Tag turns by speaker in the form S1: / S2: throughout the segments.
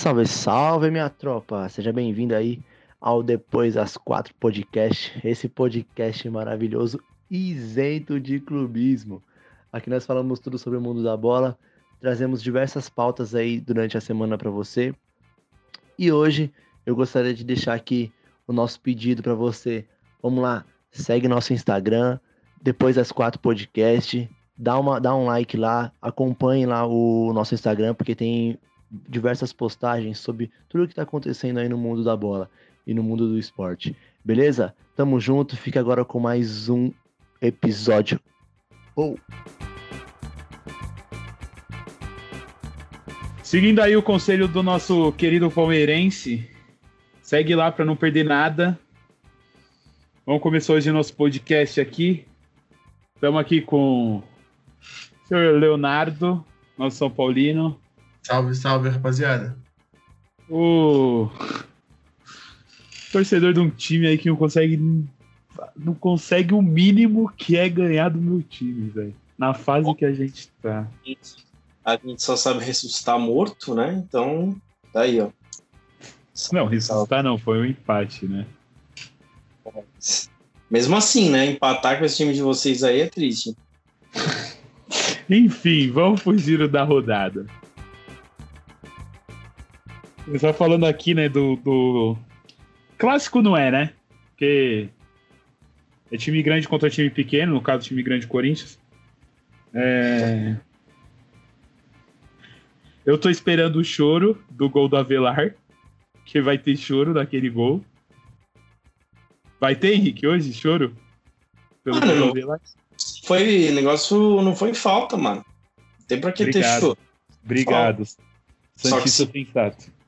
S1: Salve, salve, minha tropa! Seja bem-vindo aí ao Depois das Quatro Podcast, esse podcast maravilhoso, isento de clubismo. Aqui nós falamos tudo sobre o mundo da bola, trazemos diversas pautas aí durante a semana para você. E hoje eu gostaria de deixar aqui o nosso pedido para você. Vamos lá, segue nosso Instagram, Depois das Quatro Podcast, dá, uma, dá um like lá, acompanhe lá o nosso Instagram, porque tem diversas postagens sobre tudo o que está acontecendo aí no mundo da bola e no mundo do esporte. Beleza? Tamo junto, fica agora com mais um episódio. Oh.
S2: Seguindo aí o conselho do nosso querido palmeirense, segue lá para não perder nada. Vamos começar hoje nosso podcast aqui. Estamos aqui com o senhor Leonardo, nosso São Paulino.
S3: Salve, salve, rapaziada.
S2: O torcedor de um time aí que não consegue não consegue o mínimo que é ganhar do meu time, velho. Na fase que a gente tá.
S4: A gente só sabe ressuscitar morto, né? Então, tá aí, ó.
S2: Não, ressuscitar não, foi um empate, né?
S4: Mesmo assim, né? Empatar com esse time de vocês aí é triste.
S2: Enfim, vamos pro giro da rodada. Só falando aqui, né, do, do. Clássico não é, né? Porque é time grande contra time pequeno, no caso, time grande Corinthians. É... Eu tô esperando o choro do gol do Avelar, que vai ter choro daquele gol. Vai ter, Henrique, hoje, choro?
S4: Pelo ah, gol do Avelar? Foi, negócio não foi falta, mano. Tem pra que
S2: Obrigado.
S4: ter choro.
S2: Obrigado. Santista se... sensato.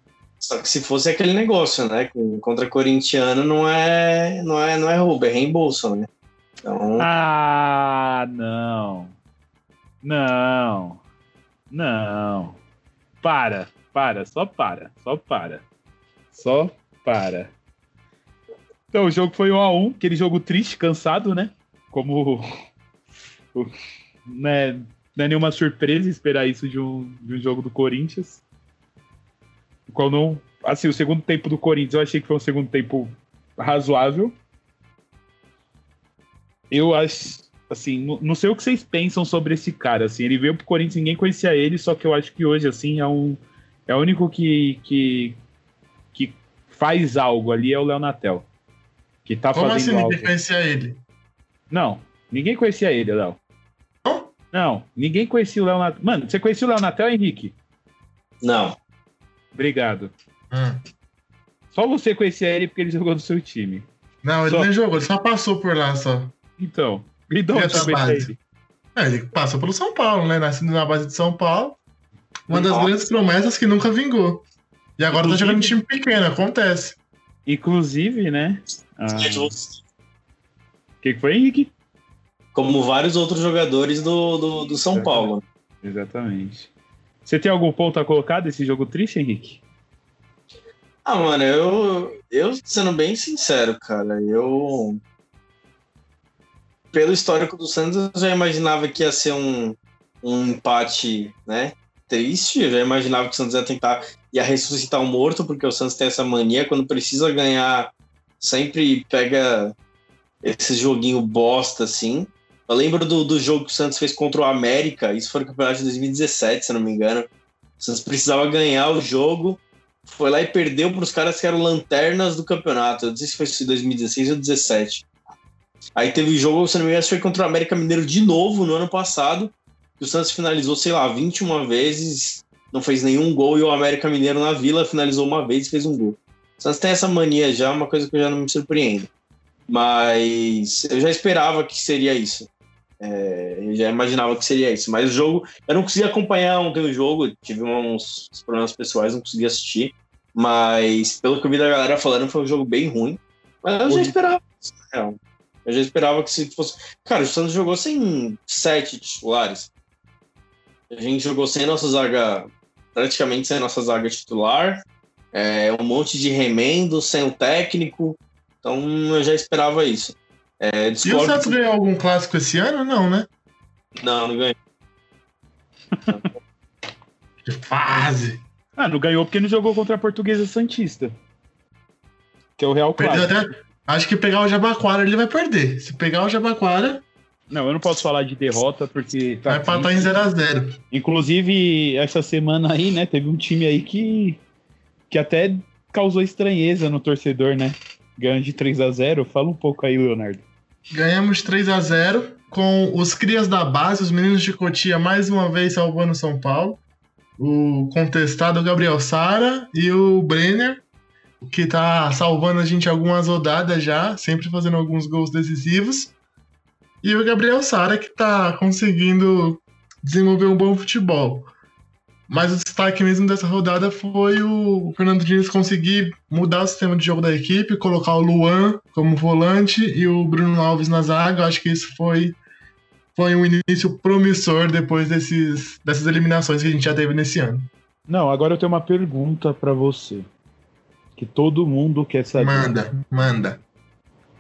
S4: Só que se fosse aquele negócio, né? Contra corintiano não é, não é, não é roubo, é reembolso, né?
S2: Então... Ah, não. Não. Não. Para, para, só para, só para. Só para. Então, o jogo foi um a um, aquele jogo triste, cansado, né? Como né, não é nenhuma surpresa esperar isso de um, de um jogo do Corinthians qual não. Assim, o segundo tempo do Corinthians eu achei que foi um segundo tempo razoável. Eu acho. Assim, não, não sei o que vocês pensam sobre esse cara. Assim, ele veio pro Corinthians, ninguém conhecia ele, só que eu acho que hoje, assim, é um. É o único que, que, que faz algo ali é o Leonatel. Que tá
S3: Como
S2: fazendo
S3: assim
S2: algo.
S3: ninguém conhecia ele?
S2: Não, ninguém conhecia ele, Léo.
S3: Não?
S2: Não, ninguém conhecia o Leonatel. Mano, você conhecia o Leonatel, Henrique?
S4: Não.
S2: Obrigado.
S3: Hum.
S2: Só você conhecia ele porque ele jogou no seu time.
S3: Não, ele
S2: Só-
S3: nem jogou, ele só passou por lá só.
S2: Então, e de onde
S3: Ele é
S2: ele?
S3: Ele passou pelo São Paulo, né? Nascido na base de São Paulo. Uma das
S4: Nossa.
S3: grandes promessas que nunca vingou. E agora tá
S2: Inclusive-
S3: jogando em time pequeno, acontece.
S2: Inclusive, né? ah, O que, que foi, Henrique?
S4: Como vários outros jogadores do, do, do São Paulo.
S2: Exatamente. Você tem algum ponto a colocar desse jogo triste, Henrique?
S4: Ah, mano, eu, eu sendo bem sincero, cara, eu. Pelo histórico do Santos, eu já imaginava que ia ser um, um empate, né? Triste. Eu já imaginava que o Santos ia tentar, ia ressuscitar o morto, porque o Santos tem essa mania, quando precisa ganhar, sempre pega esse joguinho bosta, assim. Eu lembro do, do jogo que o Santos fez contra o América, isso foi no campeonato de 2017, se não me engano. O Santos precisava ganhar o jogo, foi lá e perdeu para os caras que eram lanternas do campeonato. Eu não sei se foi em 2016 ou 2017. Aí teve o jogo, se não me engano, foi contra o América Mineiro de novo no ano passado. O Santos finalizou, sei lá, 21 vezes, não fez nenhum gol, e o América Mineiro na Vila finalizou uma vez e fez um gol. O Santos tem essa mania já, uma coisa que eu já não me surpreendo. Mas eu já esperava que seria isso. É, eu já imaginava que seria isso. Mas o jogo, eu não consegui acompanhar ontem o jogo, tive uns problemas pessoais, não consegui assistir. Mas pelo que eu vi da galera falando, foi um jogo bem ruim. Mas eu já esperava. real. Eu já esperava que se fosse. Cara, o Santos jogou sem sete titulares. A gente jogou sem nossa zaga, praticamente sem nossa zaga titular. É, um monte de remendo, sem o técnico. Então eu já esperava isso. É,
S3: E o Santos ganhou algum clássico esse ano? Não, né?
S4: Não, não ganhou.
S3: Que fase!
S2: Ah, não ganhou porque não jogou contra a Portuguesa Santista. Que é o Real Clássico.
S3: até. Acho que pegar o Jabaquara ele vai perder. Se pegar o Jabaquara,
S2: Não, eu não posso falar de derrota porque. tá
S3: vai empatar em
S2: triste.
S3: 0x0.
S2: Inclusive, essa semana aí, né, teve um time aí que, que até causou estranheza no torcedor, né? Ganhando de 3 a 0 Fala um pouco aí, Leonardo.
S3: Ganhamos 3 a 0 com os crias da base, os meninos de Cotia mais uma vez salvando São Paulo. O contestado Gabriel Sara e o Brenner, que tá salvando a gente algumas rodadas já, sempre fazendo alguns gols decisivos. E o Gabriel Sara que tá conseguindo desenvolver um bom futebol. Mas o destaque mesmo dessa rodada foi o Fernando Diniz conseguir mudar o sistema de jogo da equipe, colocar o Luan como volante e o Bruno Alves na zaga. Eu Acho que isso foi, foi um início promissor depois desses, dessas eliminações que a gente já teve nesse ano.
S2: Não, agora eu tenho uma pergunta pra você. Que todo mundo quer saber.
S3: Manda, manda.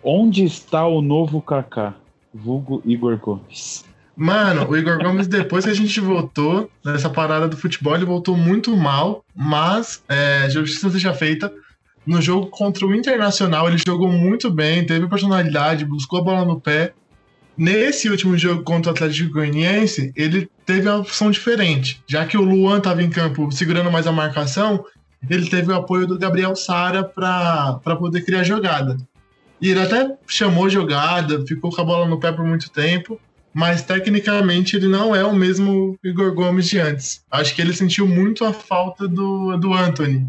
S2: Onde está o novo Kaká? Vulgo Igor Gomes.
S3: Mano, o Igor Gomes, depois que a gente voltou nessa parada do futebol, ele voltou muito mal, mas é, justiça seja feita. No jogo contra o Internacional, ele jogou muito bem, teve personalidade, buscou a bola no pé. Nesse último jogo contra o Atlético Goianiense, ele teve uma opção diferente. Já que o Luan estava em campo segurando mais a marcação, ele teve o apoio do Gabriel Sara para poder criar jogada. E ele até chamou jogada, ficou com a bola no pé por muito tempo mas tecnicamente ele não é o mesmo Igor Gomes de antes. Acho que ele sentiu muito a falta do, do Anthony.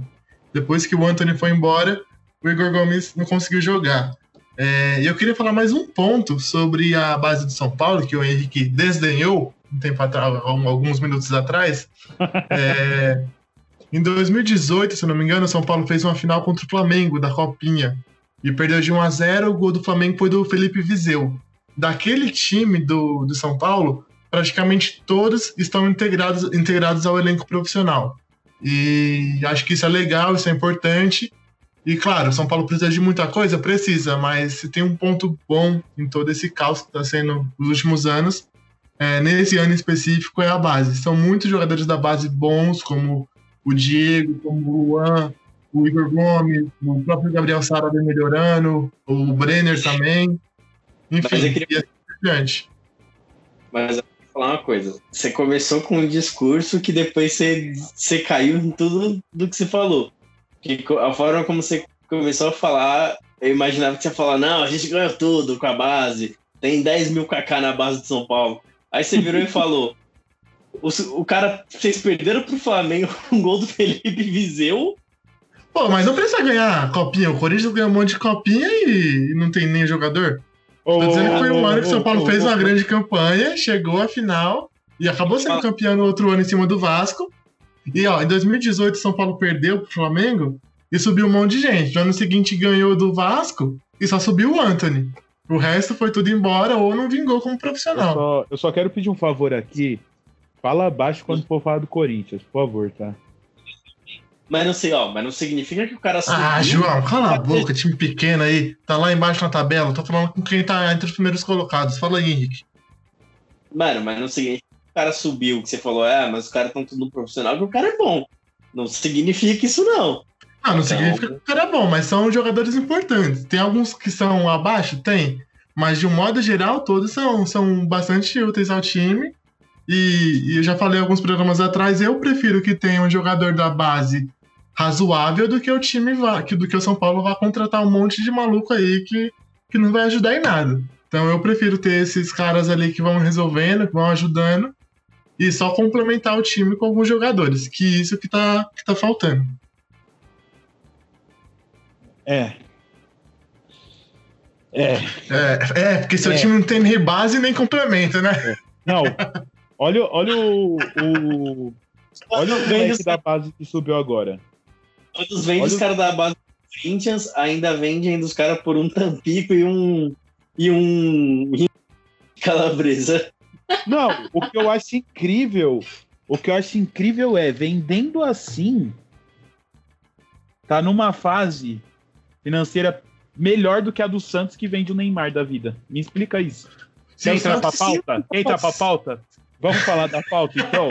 S3: Depois que o Anthony foi embora, o Igor Gomes não conseguiu jogar. É, E eu queria falar mais um ponto sobre a base de São Paulo, que o Henrique desdenhou um tempo atrás, alguns minutos atrás. É, Em 2018, se não me engano, o São Paulo fez uma final contra o Flamengo da Copinha e perdeu de 1 a 0. O gol do Flamengo foi do Felipe Viseu daquele time do, do São Paulo, praticamente todos estão integrados, integrados ao elenco profissional. E acho que isso é legal, isso é importante. E claro, São Paulo precisa de muita coisa? Precisa, mas se tem um ponto bom em todo esse caos que está sendo nos últimos anos, é, nesse ano específico é a base. São muitos jogadores da base bons, como o Diego, como o Luan, o Igor Gomes, o próprio Gabriel Sara vem melhorando, o Brenner também. Enfim,
S4: Mas eu queria-
S3: e assim por diante.
S4: Mas eu vou falar uma coisa. Você começou com um discurso que depois você, você caiu em tudo do que você falou. Que a forma como você começou a falar, eu imaginava que você ia falar, não, a gente ganhou tudo com a base. Tem 10 mil KK na base de São Paulo. Aí você virou e falou. O, o cara, vocês perderam pro Flamengo um gol do Felipe Viseu.
S3: Pô, mas não precisa ganhar copinha. O Corinthians ganhou um monte de copinha e não tem nem jogador. Tô dizendo que foi um ano que o São Paulo fez uma grande campanha, chegou à final e acabou sendo campeão no outro ano em cima do Vasco. E ó, em 2018 o São Paulo perdeu pro Flamengo e subiu um monte de gente. No ano seguinte ganhou do Vasco e só subiu o Anthony. O resto foi tudo embora ou não vingou como
S2: Eu
S3: profissional.
S2: só, eu só quero pedir um favor aqui. Fala abaixo quando for falar do Corinthians, por favor, tá?
S4: Mas não sei, ó, mas não significa que o cara subiu.
S3: Ah, João, cala a boca, time pequeno aí. Tá lá embaixo na tabela. Tô falando com quem tá entre os primeiros colocados. Fala aí, Henrique.
S4: Mano, mas não significa que o cara subiu, que você falou, é, mas os caras estão tudo no profissional, que o cara é bom. Não significa isso, não.
S3: Ah, não
S4: Então-
S3: significa que o cara é bom, mas são jogadores importantes. Tem alguns que são abaixo? Tem. Mas de um modo geral, todos são, são bastante úteis ao time. E, e eu já falei alguns programas atrás, eu prefiro que tenha um jogador da base razoável do que o time vá, que, do que o São Paulo vá contratar um monte de maluco aí que, que não vai ajudar em nada. Então eu prefiro ter esses caras ali que vão resolvendo, que vão ajudando, e só complementar o time com alguns jogadores, que isso que tá, que tá faltando.
S2: É. É.
S3: É, é, porque seu
S2: É.
S3: time não tem nem base nem complemento, né?
S2: Não. Olha, olha o. o olha o
S4: Vem
S2: moleque
S4: dos-
S2: da base que subiu agora.
S4: Todos vendem os caras da base do Corinthians, ainda vendem dos caras por um Tampico e um. e um. Calabresa.
S2: Não, o que eu acho incrível, o que eu acho incrível é, vendendo assim, tá numa fase financeira melhor do que a do Santos que vende o Neymar da vida. Me explica isso.
S3: O
S2: entrar pra pauta? Quer entrar pra pauta? Vamos falar da pauta, então?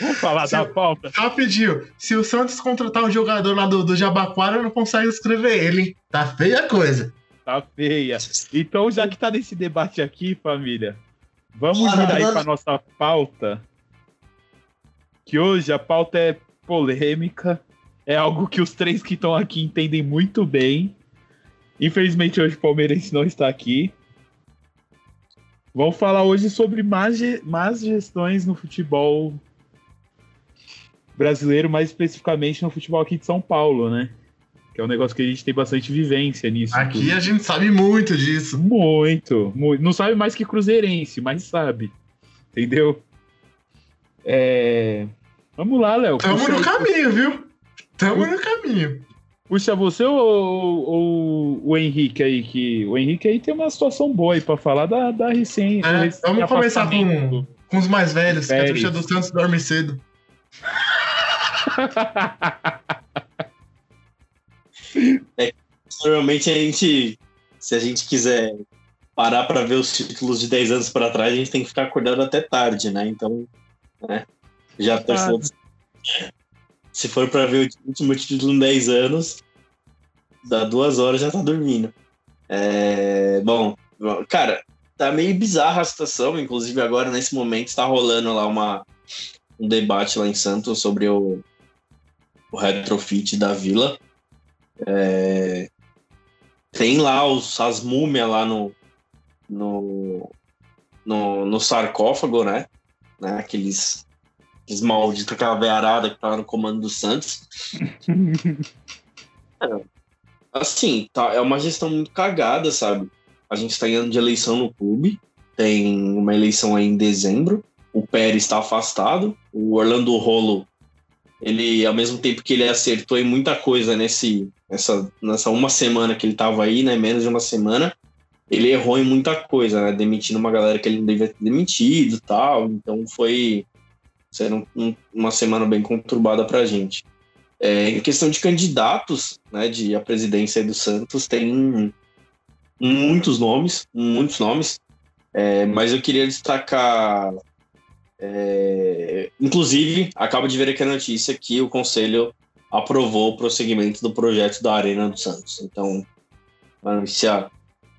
S2: Vamos falar
S3: Se-
S2: da pauta?
S3: Rapidinho, se o Santos contratar um jogador lá do, do Jabaquara, não consegue escrever ele, hein? Tá feia a coisa.
S2: Tá feia. Então, já que tá nesse debate aqui, família, vamos vir aí pra nossa pauta. Que hoje a pauta é polêmica. É algo que os três que estão aqui entendem muito bem. Infelizmente, hoje o Palmeirense não está aqui. Vamos falar hoje sobre más, más gestões no futebol brasileiro, mais especificamente no futebol aqui de São Paulo, né? Que é um negócio que a gente tem bastante vivência nisso.
S3: Aqui a gente sabe muito disso.
S2: Muito, muito. Não sabe mais que cruzeirense, mas sabe. Entendeu? É... Vamos lá, Léo.
S3: Tamo no caminho, viu? Tamo no caminho.
S2: Puxa você ou, ou- ou o Henrique aí, que o Henrique aí tem uma situação boa aí pra falar da, da recém. do
S3: É,
S2: recém
S3: vamos começar com, com os mais velhos, que a truxa do Santos dorme cedo.
S4: Normalmente a gente, se a gente quiser parar pra ver os títulos de 10 anos pra trás, a gente tem que ficar acordado até tarde, né? Então, né? Já do- Se for pra ver o último título em 10 anos, dá duas horas já tá dormindo. É, bom, cara, tá meio bizarra a situação, inclusive agora nesse momento está rolando lá uma, um debate lá em Santos sobre o, o retrofit da vila. É, tem lá os, as múmias lá no, no, no, no sarcófago, né? né? Aqueles, aqueles malditos, aquela veiarada que tava no comando do Santos. É, assim, tá, é uma gestão muito cagada, sabe? A gente tá em ano de eleição no clube, tem uma eleição aí em dezembro, o Pérez está afastado, o Orlando Rolo, ele, ao mesmo tempo que ele acertou em muita coisa nesse, nessa, nessa uma semana que ele tava aí, né? Menos de uma semana, ele errou em muita coisa, né? Demitindo uma galera que ele não devia ter demitido tal. Então foi um- uma semana bem conturbada pra gente. É, em questão de candidatos, né, de a presidência do Santos, tem muitos nomes, muitos nomes, é, mas eu queria destacar, é, inclusive, acabo de ver aqui a notícia que o Conselho aprovou o prosseguimento do projeto da Arena do Santos. Então, uma notícia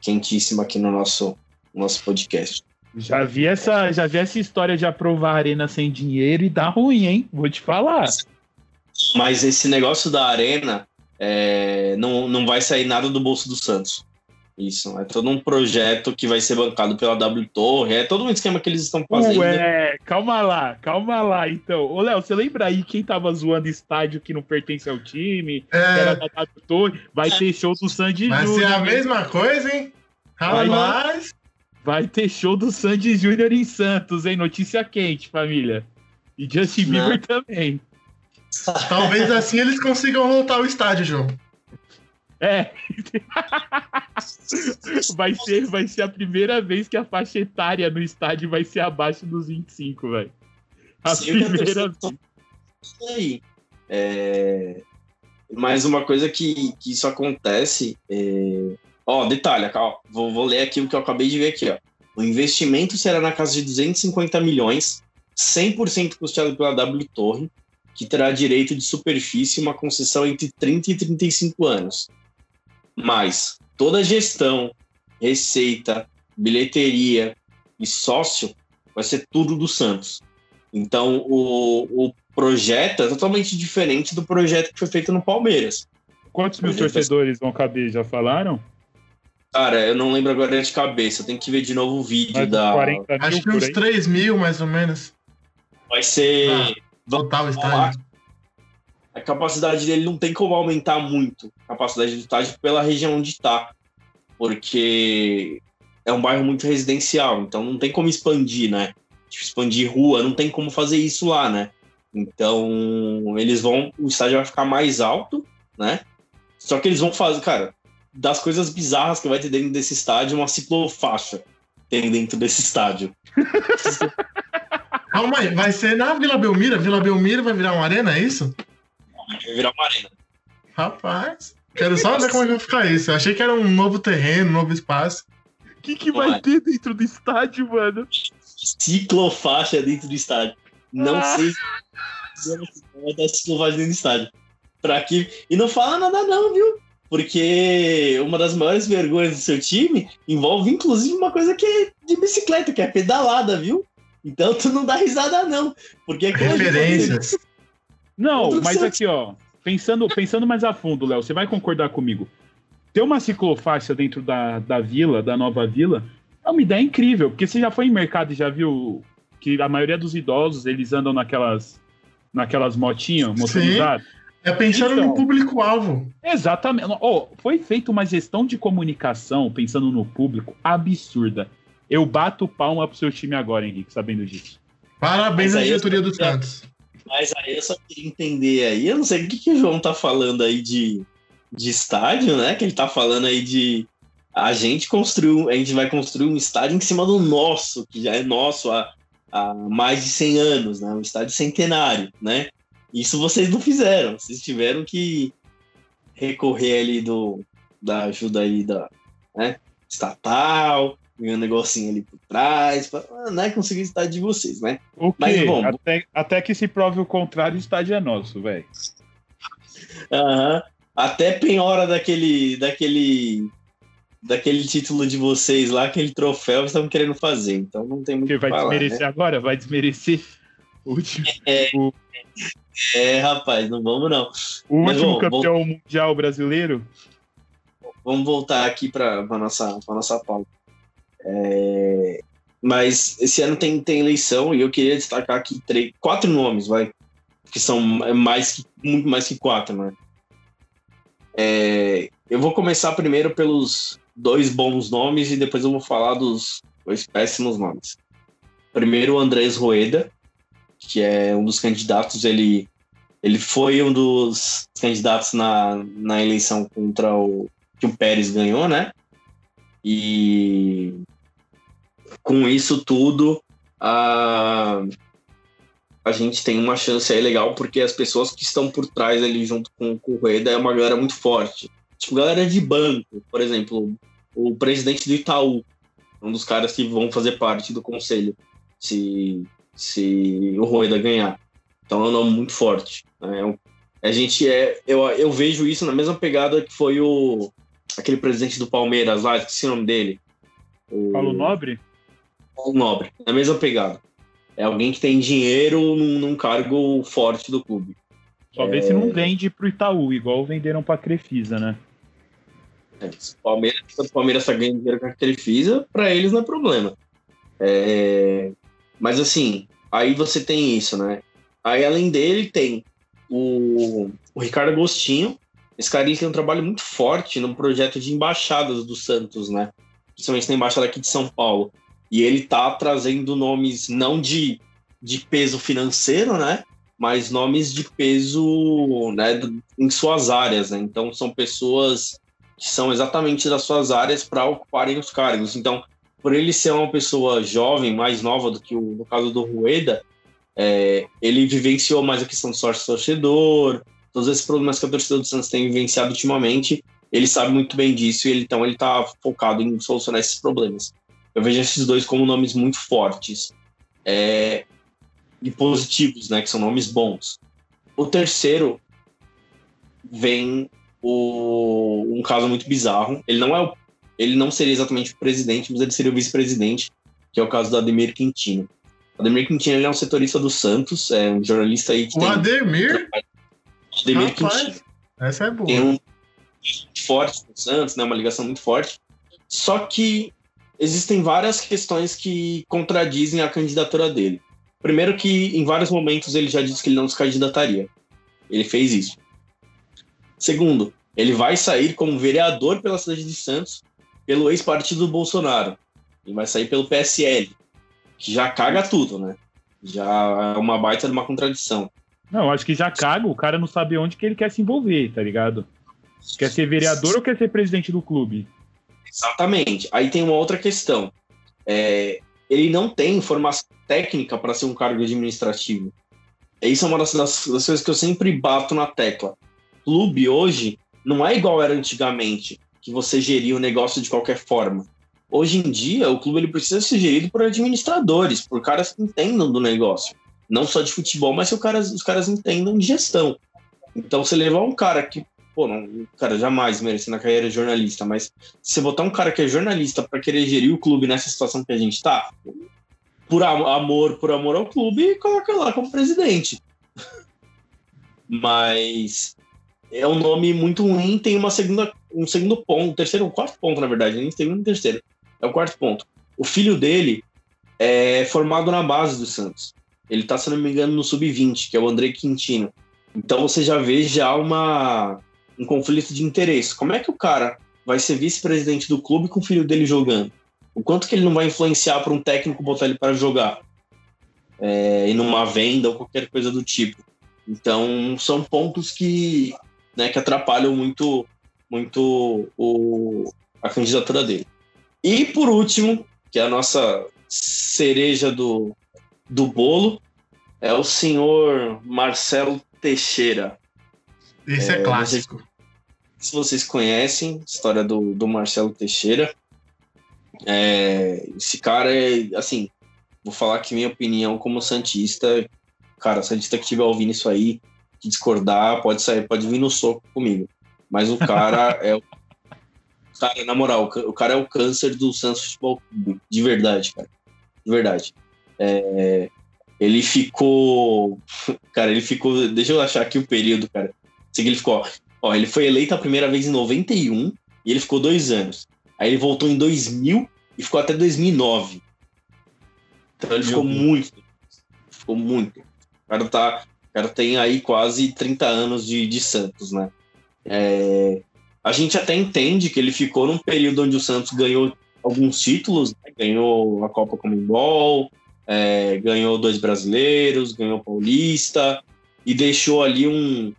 S4: quentíssima aqui no nosso, nosso podcast.
S2: Já vi, essa, já vi essa história de aprovar a arena sem dinheiro e dá ruim, hein? Vou te falar.
S4: Mas esse negócio da Arena é, não, não vai sair nada do bolso do Santos. Isso, é todo um projeto que vai ser bancado pela W Torre, é todo um esquema que eles estão fazendo.
S2: Ué, calma lá, calma lá, então. Ô, Léo, você lembra aí quem tava zoando estádio que não pertence ao time? que Era
S3: É,
S2: da W Torre? Vai ter show do Sandy
S3: vai ser
S2: Júnior.
S3: a
S2: hein?
S3: mesma coisa, hein?
S2: Vai.
S3: Rapaz,
S2: Vai ter show do Sandy Júnior em Santos, hein? Notícia quente, família. E Justin
S4: Não.
S2: Bieber também.
S3: Talvez assim eles consigam voltar ao estádio, João.
S2: É. vai, ser, vai ser a primeira vez que a faixa etária no estádio vai ser abaixo dos 25, velho. A
S4: Sim,
S2: primeira vez.
S4: Isso aí. É... Mas uma coisa que, que isso acontece. É... Ó, detalhe, ó, vou, vou ler aqui o que eu acabei de ver aqui. Ó. O investimento será na casa de 250 milhões, 100% custeado pela W Torre, que terá direito de superfície e uma concessão entre 30 e 35 anos. Mas toda a gestão, receita, bilheteria e sócio vai ser tudo do Santos. Então, o, o projeto é totalmente diferente do projeto que foi feito no Palmeiras.
S2: Quantos mil torcedores vão caber? Já falaram?
S4: Cara, eu não lembro agora de cabeça, eu tenho que ver de novo o vídeo da.
S2: 40 mil
S3: Acho que uns
S2: aí.
S3: 3 mil, mais ou menos.
S4: Vai ser.
S3: Ah. Total estádio.
S4: A capacidade dele não tem como aumentar muito a capacidade do estádio pela região onde está. Porque é um bairro muito residencial, então não tem como expandir, né? Tipo, expandir rua, não tem como fazer isso lá, né? Então, eles vão. O estádio vai ficar mais alto, né? Só que eles vão fazer, cara, das coisas bizarras que vai ter dentro desse estádio, uma ciclofaixa tem dentro desse estádio.
S3: Calma aí, vai ser na Vila Belmiro? Vila Belmiro vai virar uma arena, é isso?
S4: Vai virar uma arena.
S3: Rapaz, quero só ver como é que vai ficar isso. Eu achei que era um novo terreno, um novo espaço.
S2: O que, que vai ter dentro do estádio, mano?
S4: Ciclofaixa dentro do estádio. Não sei se vai dar escovagem no estádio. Pra que... E não fala nada, não, viu? Porque uma das maiores vergonhas do seu time envolve, inclusive, uma coisa que é de bicicleta, que é pedalada, viu? Então tu não dá risada, não. Porque
S3: Referências.
S2: Não, mas aqui, ó. Pensando, pensando mais a fundo, Léo, você vai concordar comigo. Ter uma ciclofaixa dentro da, da vila, da nova vila, é uma ideia incrível, porque você já foi em mercado e já viu que a maioria dos idosos, eles andam naquelas naquelas motinhas motorizadas.
S3: É pensando
S2: Então.
S3: no público-alvo.
S2: Exatamente. Oh, foi feita uma gestão de comunicação, pensando no público, absurda. Eu bato palma pro seu time agora, Henrique, sabendo disso.
S3: Parabéns à diretoria do Santos.
S4: Mas aí eu só queria entender aí, eu não sei o que, que o João tá falando aí de, de estádio, né? Que ele tá falando aí de a gente construiu, a gente vai construir um estádio em cima do nosso, que já é nosso há, há mais de 100 anos, né? Um estádio centenário, né? Isso vocês não fizeram, vocês tiveram que recorrer ali do, da ajuda aí da né, estatal, um negocinho ali por trás, pra né, conseguir o estádio de vocês, né?
S2: O?
S4: Mas, bom,
S2: até, até que se prove o contrário, o estádio é nosso, velho.
S4: Aham. Até penhora daquele, daquele, daquele título de vocês lá, aquele troféu, eles estavam querendo fazer. Então não tem muito o que
S2: vai
S4: falar,
S2: desmerecer
S4: né?
S2: agora? Vai desmerecer o último,
S4: É, rapaz, não vamos não.
S2: o
S4: Mas,
S2: último
S4: bom,
S2: campeão mundial brasileiro?
S4: Vamos voltar aqui para a nossa, pra nossa pauta. É, mas esse ano tem, tem eleição e eu queria destacar aqui três, quatro nomes, vai, que são mais que, muito mais que quatro, né? É, eu vou começar primeiro pelos dois bons nomes e depois eu vou falar dos dois péssimos nomes. Primeiro, o Andrés Rueda, que é um dos candidatos, ele, ele foi um dos candidatos na, na eleição contra o que o Pérez ganhou, né? E com isso tudo, a, a gente tem uma chance aí legal, porque as pessoas que estão por trás ali junto com, com o Rueda é uma galera muito forte. Tipo, galera de banco, por exemplo, o presidente do Itaú, um dos caras que vão fazer parte do conselho, se, se o Rueda ganhar. Então é um nome muito forte. né? É a gente é. Eu, eu vejo isso na mesma pegada que foi o aquele presidente do Palmeiras lá, esqueci o nome dele. O
S2: Paulo Nobre?
S4: Nobre. Na mesma pegada. É alguém que tem dinheiro num, num cargo forte do clube.
S2: Só ver se não vende pro Itaú, igual venderam pra Crefisa, né?
S4: É, se o Palmeiras, o Palmeiras tá ganhando dinheiro com a Crefisa, pra eles não é problema. É, mas assim, aí você tem isso, né? Aí além dele tem o, o Ricardo Agostinho. Esse cara tem um trabalho muito forte no projeto de embaixadas do Santos, né? Principalmente na embaixada aqui de São Paulo. E ele tá trazendo nomes não de, de peso financeiro, né? Mas nomes de peso né, em suas áreas, né? Então são pessoas que são exatamente das suas áreas para ocuparem os cargos. Então, por ele ser uma pessoa jovem, mais nova do que o, no caso do Rueda, é, ele vivenciou mais a questão do sócio torcedor, todos esses problemas que a torcida do Santos tem vivenciado ultimamente, ele sabe muito bem disso e ele, então ele está focado em solucionar esses problemas. Eu vejo esses dois como nomes muito fortes é, e positivos, né, que são nomes bons. O terceiro vem o, um caso muito bizarro. Ele não é o, ele não seria exatamente o presidente, mas ele seria o vice-presidente, que é o caso do Ademir Quintino. O Ademir Quintino ele é um setorista do Santos, é um jornalista aí que
S3: O
S4: tem
S3: Ademir,
S4: Ademir
S3: rapaz,
S4: Quintino
S3: essa é boa.
S4: tem um forte com o Santos, né, uma ligação muito forte. Só que existem várias questões que contradizem a candidatura dele. Primeiro que em vários momentos ele já disse que ele não se candidataria. Ele fez isso. Segundo, ele vai sair como vereador pela cidade de Santos pelo ex-partido do Bolsonaro. Ele vai sair pelo PSL, que já caga tudo, né? Já é uma baita de uma contradição.
S2: Não, acho que já caga, o cara não sabe onde que ele quer se envolver, tá ligado? Quer ser vereador ou quer ser presidente do clube?
S4: Exatamente. Aí tem uma outra questão. É, ele não tem formação técnica para ser um cargo administrativo. Isso é uma das, das- das coisas que eu sempre bato na tecla. Clube hoje não é igual era antigamente, que você geria o negócio de qualquer forma. Hoje em dia, o clube ele precisa ser gerido por administradores, por caras que entendam do negócio. Não só de futebol, mas que cara, os caras entendam de gestão. Então, você levar um cara que, pô, não, cara jamais merece na carreira de jornalista, mas se você botar um cara que é jornalista para querer gerir o clube nessa situação que a gente tá, por amor, por amor ao clube, coloca lá como presidente. mas é um nome muito ruim, tem uma segunda, um segundo ponto, um terceiro, um quarto ponto, na verdade, nem segundo nem terceiro. É o quarto ponto. O filho dele é formado na base do Santos. Ele tá, se não me engano, no sub-20, que é o André Quintino. Então você já vê já uma, um conflito de interesse. Como é que o cara vai ser vice-presidente do clube com o filho dele jogando? O quanto que ele não vai influenciar para um técnico botar ele para jogar? É, e numa venda ou qualquer coisa do tipo. Então são pontos que, né, que atrapalham muito, muito o, a candidatura dele. E por último, que é a nossa cereja do, do bolo, é o senhor Marcelo Teixeira.
S3: Esse é, é clássico.
S4: Se vocês conhecem a história do, do Marcelo Teixeira, é, esse cara é, assim, vou falar que minha opinião como Santista, cara, Santista que estiver ouvindo isso aí, que discordar, pode sair, pode vir no soco comigo. Mas o cara é o cara, na moral, o cara é o câncer do Santos Futebol Clube, de verdade, cara. De verdade. É, ele ficou. Cara, ele ficou. Deixa eu achar aqui o período, cara. Ele ficou. Ó, ele foi eleito a primeira vez em 91 e ele ficou dois anos. Aí ele voltou em 2000 e ficou até 2009. Então ele Meu ficou Deus. muito. Ficou muito. O cara, tá, o cara tem aí quase 30 anos de, de Santos, né? É, a gente até entende que ele ficou num período onde o Santos ganhou alguns títulos, né? ganhou a Copa Comembol, é, ganhou dois brasileiros, ganhou Paulista e deixou ali um,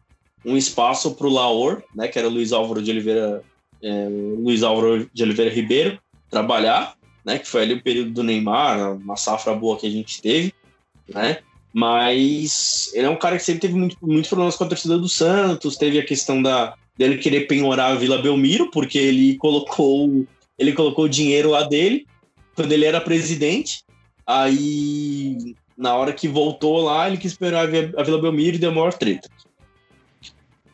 S4: um espaço para o Laor, né, que era o Luiz Álvaro de Oliveira, é, Luiz Álvaro de Oliveira Ribeiro, trabalhar, né, que foi ali o período do Neymar, uma safra boa que a gente teve, né, mas ele é um cara que sempre teve muito, muitos problemas com a torcida do Santos, teve a questão da, dele querer penhorar a Vila Belmiro, porque ele colocou ele colocou dinheiro lá dele, quando ele era presidente, Aí, na hora que voltou lá, ele quis esperar a Vila Belmiro e deu maior treta.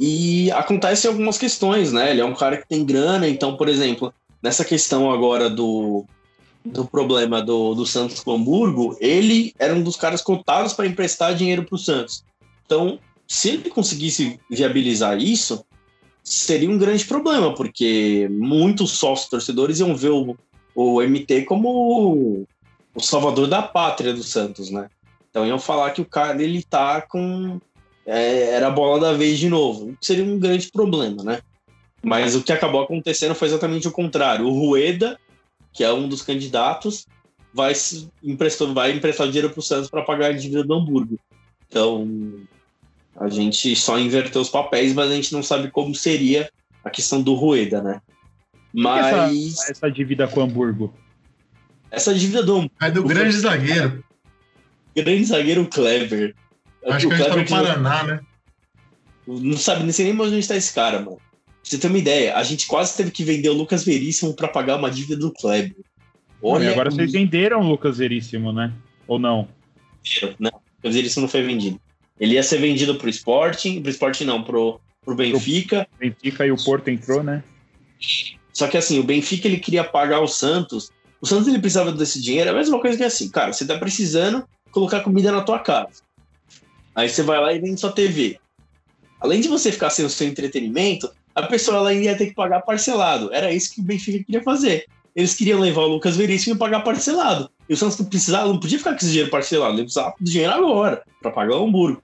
S4: E acontecem algumas questões, né? Ele é um cara que tem grana, então, por exemplo, nessa questão agora do, do problema do, do Santos com Hamburgo, ele era um dos caras cotados para emprestar dinheiro para o Santos. Então, se ele conseguisse viabilizar isso, seria um grande problema, porque muitos sócios torcedores iam ver o, o MT como o salvador da pátria do Santos, né? Então iam falar que o cara ele tá com é, era a bola da vez de novo, seria um grande problema, né? Mas o que acabou acontecendo foi exatamente o contrário. O Rueda, que é um dos candidatos, vai emprestar, vai emprestar dinheiro para o Santos para pagar a dívida do Hamburgo. Então a gente só inverteu os papéis, mas a gente não sabe como seria a questão do Rueda, né?
S2: Mas essa, essa dívida com o Hamburgo
S4: essa dívida do.
S3: É do grande zagueiro.
S4: Grande zagueiro Clever.
S3: Acho o que ele tá no Paraná, né?
S4: Não sabe nem sei nem onde está esse cara, mano. Pra você ter uma ideia, a gente quase teve que vender o Lucas Veríssimo para pagar uma dívida do Kleber.
S2: Olha, e agora vocês venderam o Lucas Veríssimo, né? Ou não?
S4: Não, o Lucas Veríssimo não foi vendido. Ele ia ser vendido pro Sporting, pro Sporting não, pro, pro Benfica.
S2: O Benfica e o Porto entrou, né?
S4: Só que assim, o Benfica ele queria pagar o Santos o Santos ele precisava desse dinheiro, é a mesma coisa que assim, cara, você tá precisando colocar comida na tua casa. Aí você vai lá e vende sua TV. Além de você ficar sem o seu entretenimento, a pessoa ela ia ter que pagar parcelado. Era isso que o Benfica queria fazer. Eles queriam levar o Lucas Veríssimo e pagar parcelado. E o Santos não precisava, não podia ficar com esse dinheiro parcelado, ele precisava do dinheiro agora, para pagar o Hamburgo.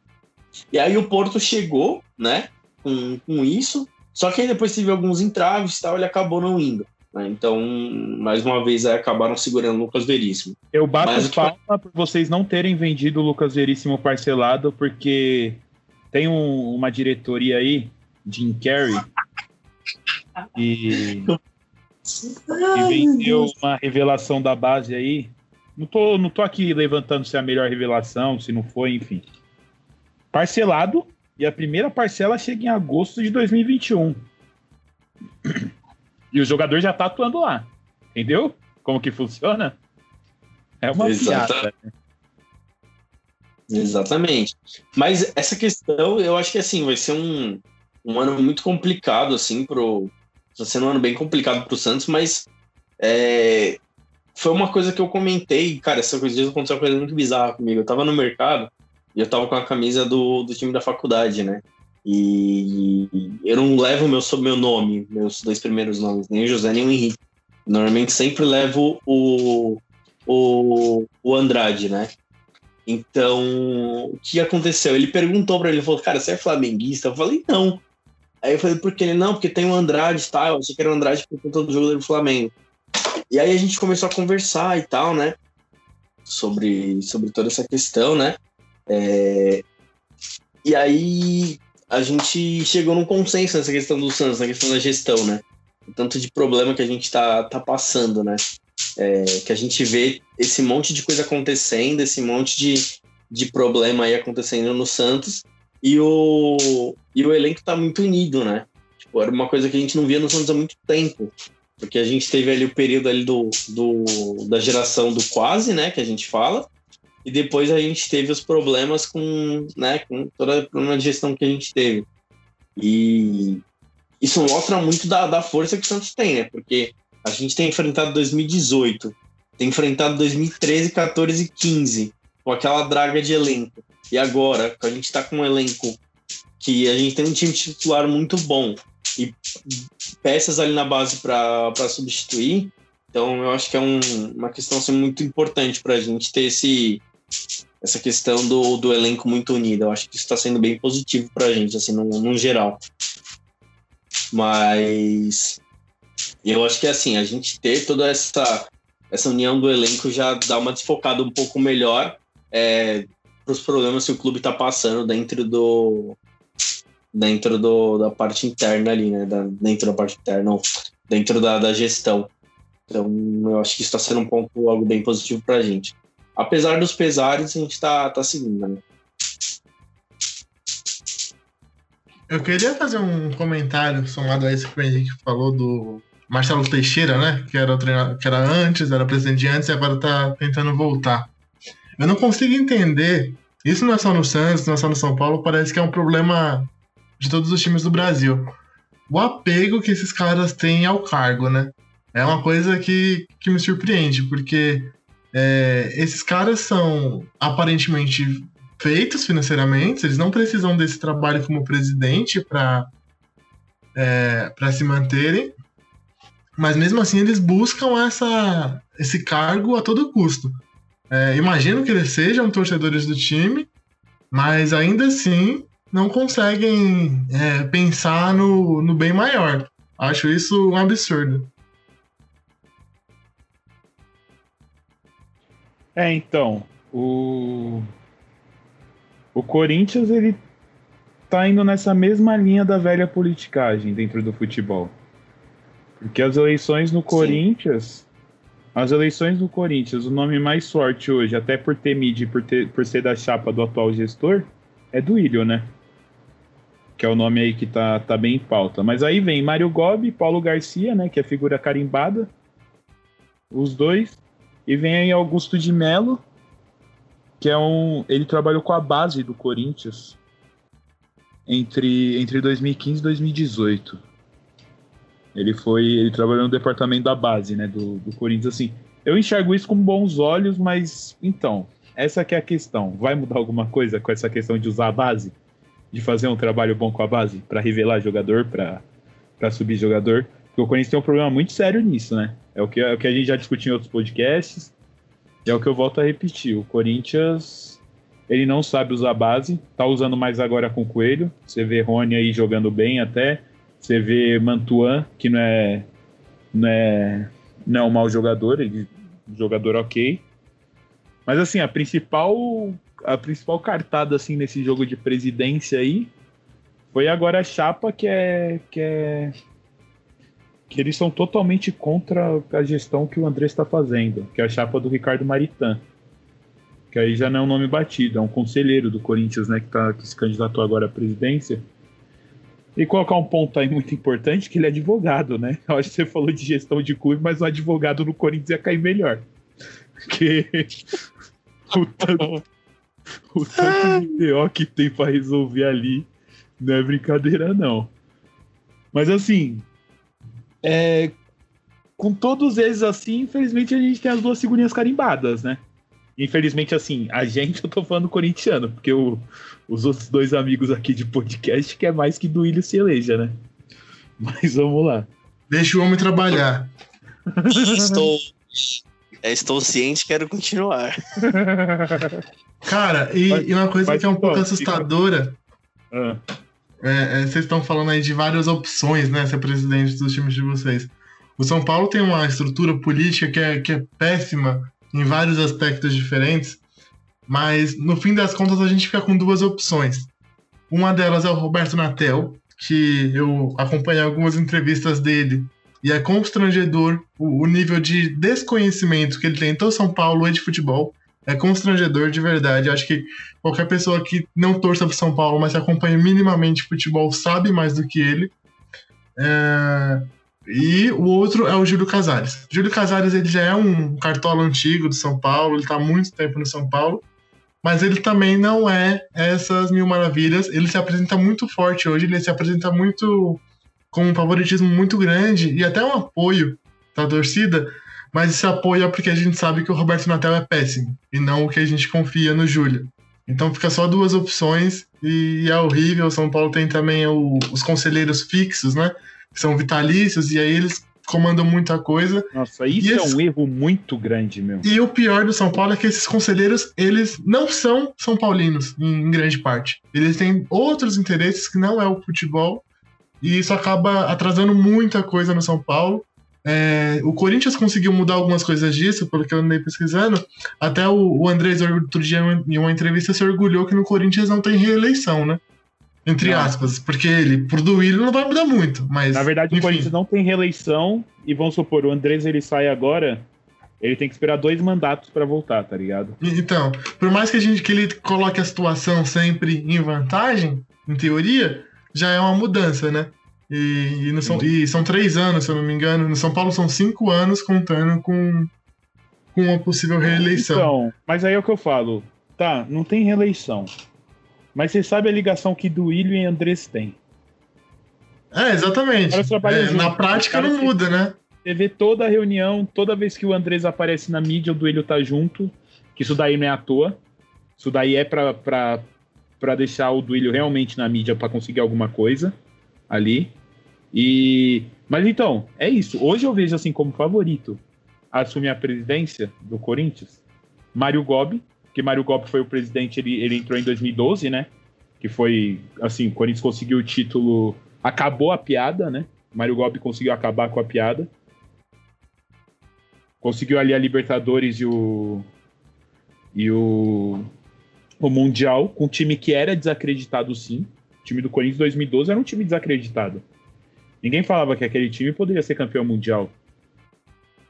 S4: E aí o Porto chegou, né, com, com isso, só que aí depois teve alguns entraves e tal, ele acabou não indo. Né? Então, mais uma vez, aí, acabaram segurando o Lucas Veríssimo.
S2: Eu bato Mas, palma que... por vocês não terem vendido o Lucas Veríssimo parcelado, porque tem um, uma diretoria aí, Jim Carrey, e, e vendeu uma revelação da base aí. Não tô, não tô aqui levantando se é a melhor revelação, se não foi, enfim. Parcelado, e a primeira parcela chega em agosto de 2021. E o jogador já tá atuando lá. Entendeu? Como que funciona? É uma
S4: Exato. piada. Exatamente. Mas essa questão, eu acho que assim, vai ser um, um ano muito complicado, assim, pro. Está sendo um ano bem complicado pro Santos, mas é, foi uma coisa que eu comentei, cara, essa coisa aconteceu uma coisa muito bizarra comigo. Eu tava no mercado e eu tava com a camisa do, do time da faculdade, né? E eu não levo meu, meu nome, meus dois primeiros nomes, nem o José nem o Henrique. Normalmente sempre levo o, o, o Andrade, né? Então, o que aconteceu? Ele perguntou para ele, falou, cara, você é flamenguista? Eu falei, não. Aí eu falei, por que ele não? Porque tem o Andrade e tal. Eu achei que era o Andrade por conta do jogo do Flamengo. E aí a gente começou a conversar e tal, né? Sobre, sobre toda essa questão, né? É... E aí a gente chegou num consenso nessa questão do Santos, na questão da gestão, né? O tanto de problema que a gente tá, tá passando, né? É, que a gente vê esse monte de coisa acontecendo, esse monte de, de problema aí acontecendo no Santos, e o, e o elenco tá muito unido, né? Tipo, era uma coisa que a gente não via no Santos há muito tempo. Porque a gente teve ali o período ali do, do, da geração do quase, né? Que a gente fala. E depois a gente teve os problemas com, né, com toda a problema de gestão que a gente teve. E isso mostra muito da, da força que o Santos tem, né? Porque a gente tem enfrentado 2018, tem enfrentado 2013, 14 e 15, com aquela draga de elenco. E agora, a gente tá com um elenco que a gente tem um time titular muito bom e peças ali na base para substituir. Então, eu acho que é um, uma questão assim, muito importante para a gente ter esse, essa questão do, do elenco muito unido. Eu acho que isso está sendo bem positivo para a gente, assim, no, no geral. Mas eu acho que assim, a gente ter toda essa, essa união do elenco já dá uma desfocada um pouco melhor é, para os problemas que o clube está passando dentro do, dentro do, da parte interna ali, né? Da, dentro da parte interna, não, dentro da, da gestão. Então, eu acho que isso está sendo um ponto algo bem positivo para a gente. Apesar dos pesares, a gente está tá seguindo, né?
S3: Eu queria fazer um comentário somado a isso que o Henrique falou do Marcelo Teixeira, né? Que era, treinador, que era antes, era presidente antes e agora está tentando voltar. Eu não consigo entender. Isso não é só no Santos, não é só no São Paulo, parece que é um problema de todos os times do Brasil. O apego que esses caras têm ao cargo, né? É uma coisa que, que me surpreende, porque é, esses caras são aparentemente feitos financeiramente, eles não precisam desse trabalho como presidente para é, para se manterem, mas mesmo assim eles buscam essa, esse cargo a todo custo. É, imagino que eles sejam torcedores do time, mas ainda assim não conseguem é, pensar no, no bem maior. Acho isso um absurdo.
S2: É, então, o o Corinthians ele tá indo nessa mesma linha da velha politicagem dentro do futebol. Porque as eleições no Corinthians, as eleições no Corinthians, o nome mais forte hoje, até por ter mídia por, ter, por ser da chapa do atual gestor, é do Ilho, né? que é o nome aí que tá, tá bem em pauta. Mas aí vem Mário Gobi, Paulo Garcia, né, que é figura carimbada, os dois, e vem aí Augusto de Melo, que é um, ele trabalhou com a base do Corinthians entre entre 2015 e 2018. Ele foi, ele trabalhou no departamento da base, né, do, do Corinthians assim. Eu enxergo isso com bons olhos, mas então, essa que é a questão. Vai mudar alguma coisa com essa questão de usar a base? de fazer um trabalho bom com a base para revelar jogador, para subir jogador. Porque o Corinthians tem um problema muito sério nisso, né? É o que, é o que a gente já discutiu em outros podcasts. É o que eu volto a repetir. O Corinthians, ele não sabe usar base. Tá usando mais agora com o Coelho. Você vê Rony aí jogando bem até. Você vê Mantuan, que não é, não é, não é um mau jogador. Ele jogador ok. Mas assim, a principal a principal cartada assim nesse jogo de presidência aí foi agora a chapa que é que é que eles são totalmente contra a gestão que o André está fazendo, que é a chapa do Ricardo Maritan. Que aí já não é um nome batido, é um conselheiro do Corinthians, né, que, tá, que se candidatou agora à presidência. E colocar um ponto aí muito importante, que ele é advogado, né? Eu acho que você falou de gestão de clube, mas o advogado no Corinthians ia cair melhor. Porque o tanto, O tanto de que tem pra resolver ali não é brincadeira, não. Mas assim, é, com todos eles assim, infelizmente a gente tem as duas figurinhas carimbadas, né? Infelizmente, assim, a gente, eu tô falando corintiano, porque o, os outros dois amigos aqui de podcast que é mais que do Ilho se eleja, né? Mas vamos lá.
S3: Deixa o homem trabalhar.
S4: Estou, é, estou ciente, quero continuar.
S3: Cara, e,
S2: Mas-
S3: e uma coisa que é um pouco
S2: fica-
S3: assustadora,
S2: Ah,
S3: é, é, vocês estão falando aí de várias opções, né, ser presidente dos times de vocês. O São Paulo tem uma estrutura política que é, que é péssima em vários aspectos diferentes, mas no fim das contas a gente fica com duas opções. Uma delas é o Roberto Natel, que eu acompanhei algumas entrevistas dele e é constrangedor o, o nível de desconhecimento que ele tem em São Paulo e de futebol. É constrangedor de verdade. Acho que qualquer pessoa que não torça para São Paulo, mas acompanha minimamente futebol, sabe mais do que ele. É, E o outro é o Júlio Casares. Júlio Casares ele já é um cartola antigo do São Paulo, ele está há muito tempo no São Paulo, mas ele também não é essas mil maravilhas. Ele se apresenta muito forte hoje, ele se apresenta muito com um favoritismo muito grande e até um apoio da torcida, mas esse apoio é porque a gente sabe que o Roberto Natel é péssimo e não o que a gente confia no Júlio. Então fica só duas opções e é horrível. O São Paulo tem também o- os conselheiros fixos, né? Que são vitalícios e aí eles comandam muita coisa.
S2: nossa, isso é um erro muito grande, meu.
S3: E o pior do São Paulo é que esses conselheiros, eles não são São Paulinos, em, em grande parte. Eles têm outros interesses que não é o futebol, e isso acaba atrasando muita coisa no São Paulo. É, o Corinthians conseguiu mudar algumas coisas disso, pelo que eu andei pesquisando. Até o, o Andrés, outro dia, em uma entrevista, se orgulhou que no Corinthians não tem reeleição, né? Entre
S2: Não.
S3: aspas, porque ele, por Duílio, não vai mudar muito. Mas,
S2: Na verdade, o
S3: enfim.
S2: Corinthians não tem reeleição e vamos supor, o Andrés ele sai agora, ele tem que esperar dois mandatos pra voltar, tá ligado?
S3: Então, por mais que a gente que ele coloque a situação sempre em vantagem, em teoria, já é uma mudança, né? E, e, São, e são três anos, se eu não me engano. No São Paulo são cinco anos contando com, com uma possível reeleição.
S2: Então, mas aí é o que eu falo. Tá, não tem reeleição. Mas você sabe a ligação que Duílio e Andrés têm.
S3: é, exatamente. É, na prática
S2: Os caras
S3: não
S2: se-
S3: muda, né?
S2: Você vê toda a reunião, toda vez que o Andrés aparece na mídia, o Duílio tá junto. Que isso daí não é à toa. Isso daí é pra, pra, pra deixar o Duílio realmente na mídia pra conseguir alguma coisa ali. E. Mas então, é isso. Hoje eu vejo assim como favorito assumir a presidência do Corinthians. Mário Gobi, que Mário Gobi foi o presidente, ele, ele entrou em 2012, né? Que foi, assim, o Corinthians conseguiu o título, acabou a piada, né? Mário Gobi conseguiu acabar com a piada. Conseguiu ali a Libertadores e o. E o. O Mundial, com um time que era desacreditado sim. Time do Corinthians 2012 era um time desacreditado. Ninguém falava que aquele time poderia ser campeão mundial.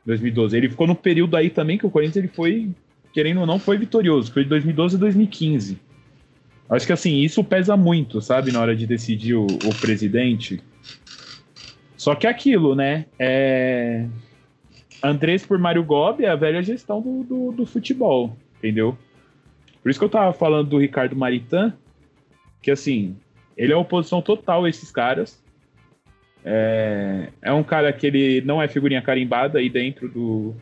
S2: 2012. Ele ficou no período aí também que o Corinthians ele foi, querendo ou não, foi vitorioso. Foi de 2012 a 2015. Acho que assim, isso pesa muito, sabe, na hora de decidir o, o presidente. Só que é aquilo, né? É... Andrés por Mário Gobi é a velha gestão do, do, do futebol, entendeu? Por isso que eu tava falando do Ricardo Maritan, que assim, ele é oposição total a esses caras. É, é um cara que ele não é figurinha carimbada aí dentro do,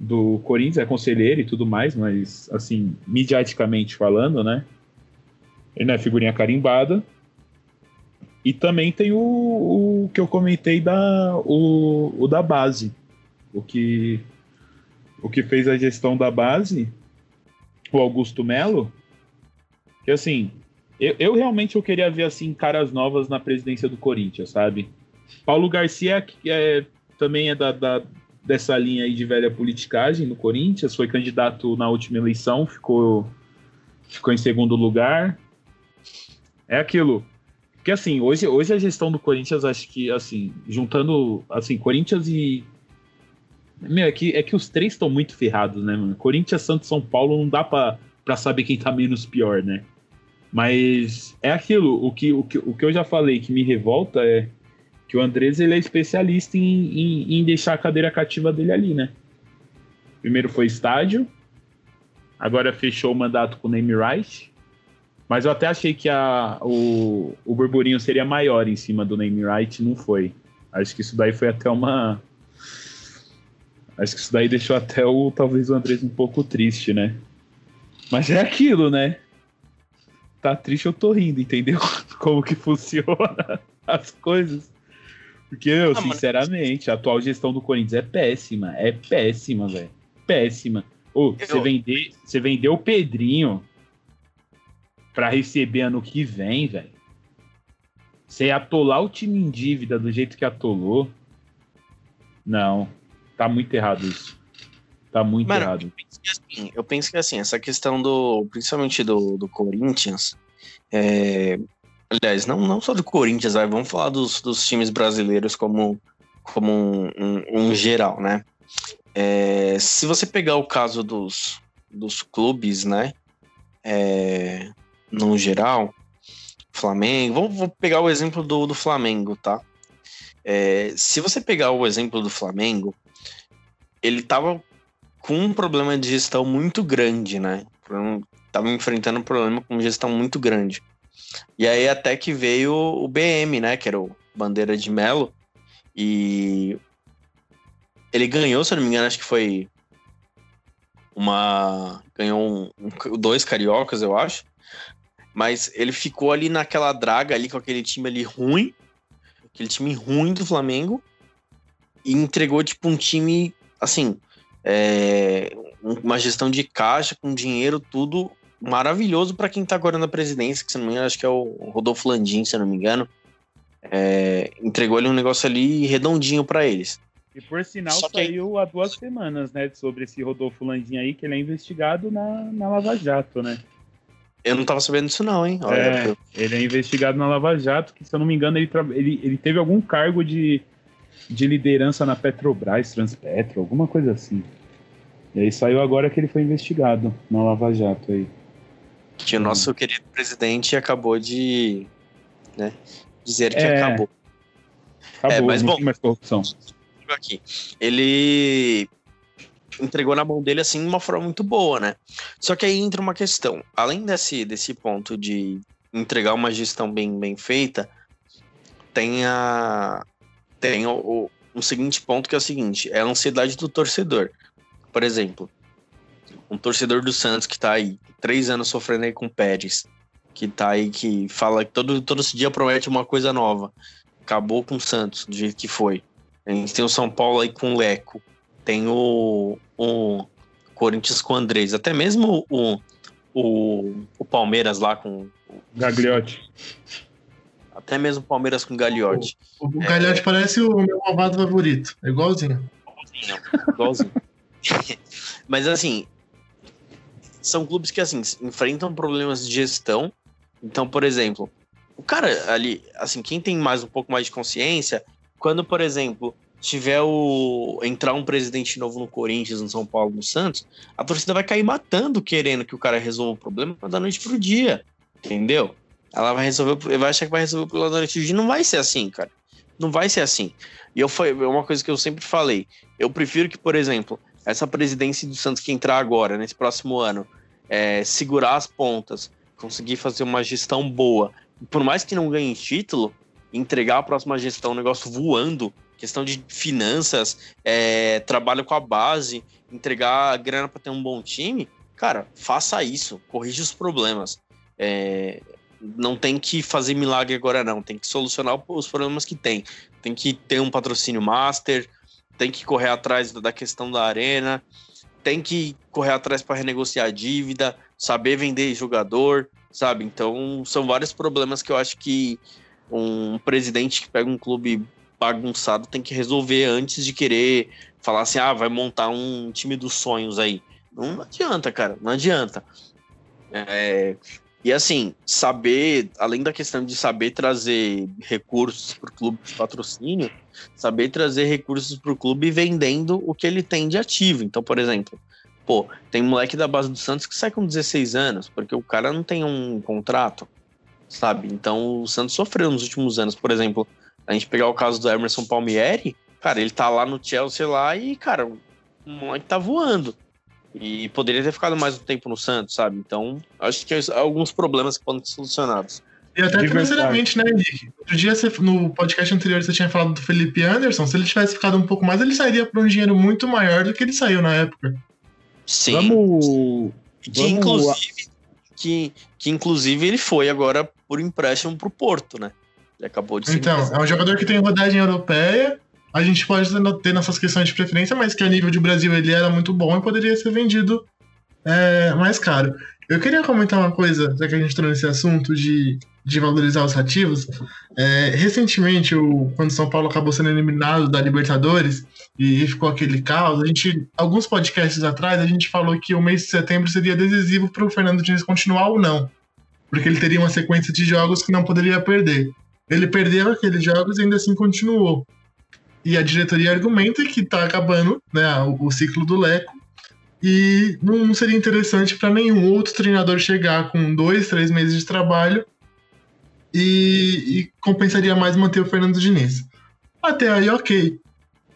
S2: do Corinthians, é conselheiro e tudo mais, mas assim, midiaticamente falando, né? Ele não é figurinha carimbada. E também tem o, o que eu comentei da o, o da base, o que o que fez a gestão da base, o Augusto Melo, que assim, eu, eu realmente eu queria ver assim caras novas na presidência do Corinthians, sabe? Paulo Garcia que é, também é da, da- dessa linha aí de velha politicagem no Corinthians, foi candidato na última eleição, ficou ficou em segundo lugar. É aquilo. Porque assim, hoje, hoje a gestão do Corinthians, acho que assim, juntando assim, Corinthians e meu, é que, é que os três estão muito ferrados, né, mano? Corinthians, Santos, São Paulo, não dá pra, pra saber quem tá menos pior, né? Mas é aquilo, o que, o, que, o que eu já falei que me revolta é que o Andrés ele é especialista em, em, em deixar a cadeira cativa dele ali, né? Primeiro foi estádio, agora fechou o mandato com o name right. Mas eu até achei que a, o, o burburinho seria maior em cima do name right, não foi. Acho que isso daí foi até uma. Acho que isso daí deixou até o talvez o Andrés um pouco triste, né? Mas é aquilo, né? Tá triste, eu tô rindo, entendeu? Como que funciona as coisas. Porque, eu, ah, sinceramente, a atual gestão do Corinthians é péssima. É péssima, velho. Péssima. Ô, oh, você, vender, você vendeu o Pedrinho para receber ano que vem, velho. Você atolar o time em dívida do jeito que atolou. Não. Tá muito errado isso. Tá muito Mano, errado.
S4: Eu penso, que, assim, eu penso que assim, essa questão do. Principalmente do, do Corinthians. É, aliás, não, não só do Corinthians, vai, vamos falar dos, dos times brasileiros como, como um, um, um geral, né? É, se você pegar o caso dos, dos clubes, né? É, no geral, Flamengo. Vamos, vou pegar o exemplo do, do Flamengo, tá? É, se você pegar o exemplo do Flamengo, ele tava com um problema de gestão muito grande, né? Tava enfrentando um problema com gestão muito grande. E aí até que veio o BM, né? Que era o Bandeira de Melo. E ele ganhou, se eu não me engano, acho que foi uma. Ganhou um, dois cariocas, eu acho. Mas ele ficou ali naquela draga ali com aquele time ali ruim, aquele time ruim do Flamengo, e entregou tipo um time assim, é, uma gestão de caixa com dinheiro, tudo maravilhoso para quem tá agora na presidência, que se não me engano, acho que é o Rodolfo Landim, se não me engano. É, entregou ali um negócio ali redondinho para eles.
S2: E por sinal que... saiu há duas semanas, né, sobre esse Rodolfo Landim aí, que ele é investigado na, na Lava Jato, né?
S4: Eu não tava sabendo disso, não, hein?
S2: Olha, é, eu... Ele é investigado na Lava Jato, que se eu não me engano, ele, tra... ele, ele teve algum cargo de, de liderança na Petrobras, Transpetro, alguma coisa assim. E aí saiu agora que ele foi investigado na Lava Jato aí.
S4: Que o nosso hum. querido presidente acabou de né, dizer que é... acabou.
S2: Acabou, é, mas bom, mais corrupção.
S4: Aqui. Ele entregou na mão dele assim de uma forma muito boa, né? Só que aí entra uma questão. Além desse, desse ponto de entregar uma gestão bem, bem feita, tem, a, tem o, o, um seguinte ponto que é o seguinte: é a ansiedade do torcedor. Por exemplo, um torcedor do Santos que tá aí três anos sofrendo aí com o Pérez, que tá aí, que fala que todo, todo esse dia promete uma coisa nova. Acabou com o Santos, do jeito que foi. A gente tem o São Paulo aí com o Leco tem o, o Corinthians com o Andrés, até mesmo o, o, o Palmeiras lá com o
S2: Gagliotti.
S4: Até mesmo o Palmeiras com o Gagliotti.
S3: O, o Gagliotti é... parece o meu malvado favorito. É igualzinho.
S4: Igualzinho, igualzinho. Mas assim, são clubes que assim enfrentam problemas de gestão. Então, por exemplo, o cara ali, assim, quem tem mais um pouco mais de consciência, quando, por exemplo, tiver o entrar um presidente novo no Corinthians, no São Paulo, no Santos, a torcida vai cair matando querendo que o cara resolva o problema da noite pro dia, entendeu? Ela vai resolver, vai achar que vai resolver o problema da dia, não vai ser assim, cara. Não vai ser assim. E eu foi é uma coisa que eu sempre falei. Eu prefiro que, por exemplo, essa presidência do Santos que entrar agora, nesse próximo ano, é, segurar as pontas, conseguir fazer uma gestão boa, por mais que não ganhe título, entregar a próxima gestão um negócio voando, questão de finanças, é, trabalho com a base, entregar grana para ter um bom time, cara, faça isso, corrija os problemas. É, não tem que fazer milagre agora, não. Tem que solucionar os problemas que tem. Tem que ter um patrocínio master, tem que correr atrás da questão da arena, tem que correr atrás para renegociar a dívida, saber vender jogador, sabe? Então, são vários problemas que eu acho que um presidente que pega um clube bagunçado tem que resolver antes de querer falar assim, ah, vai montar um time dos sonhos aí. Não adianta, cara, não adianta. É, e assim, saber, além da questão de saber trazer recursos para o clube de patrocínio, saber trazer recursos para o clube vendendo o que ele tem de ativo. Então, por exemplo, pô, tem moleque da base do Santos que sai com 16 anos, porque o cara não tem um contrato, sabe? Então o Santos sofreu nos últimos anos, por exemplo, a gente pegar o caso do Emerson Palmieri, cara, ele tá lá no Chelsea lá e, cara, o moleque tá voando. E poderia ter ficado mais um tempo no Santos, sabe? Então, acho que alguns problemas que podem ser solucionados.
S3: E até financeiramente, né, Henrique? Outro dia, você, no podcast anterior, você tinha falado do Felipe Anderson. Se ele tivesse ficado um pouco mais, ele sairia por um dinheiro muito maior do que ele saiu na época.
S2: Sim. Vamos.
S4: Que, Vamos... Inclusive, que, que inclusive ele foi agora por empréstimo pro Porto, né? Ele acabou de
S3: Então, é um jogador que tem rodagem europeia. A gente pode ter nossas questões de preferência, mas que a nível de Brasil ele era muito bom e poderia ser vendido é, mais caro. Eu queria comentar uma coisa, já que a gente trouxe esse assunto de, de valorizar os ativos. É, recentemente, o, quando São Paulo acabou sendo eliminado da Libertadores e ficou aquele caos, a gente, alguns podcasts atrás, a gente falou que o mês de setembro seria decisivo para o Fernando Diniz continuar ou não, porque ele teria uma sequência de jogos que não poderia perder. Ele perdeu aqueles jogos e ainda assim continuou. E a diretoria argumenta que está acabando né, o, o ciclo do Leco e não seria interessante para nenhum outro treinador chegar com dois, três meses de trabalho e, e, compensaria mais manter o Fernando Diniz. Até aí, ok.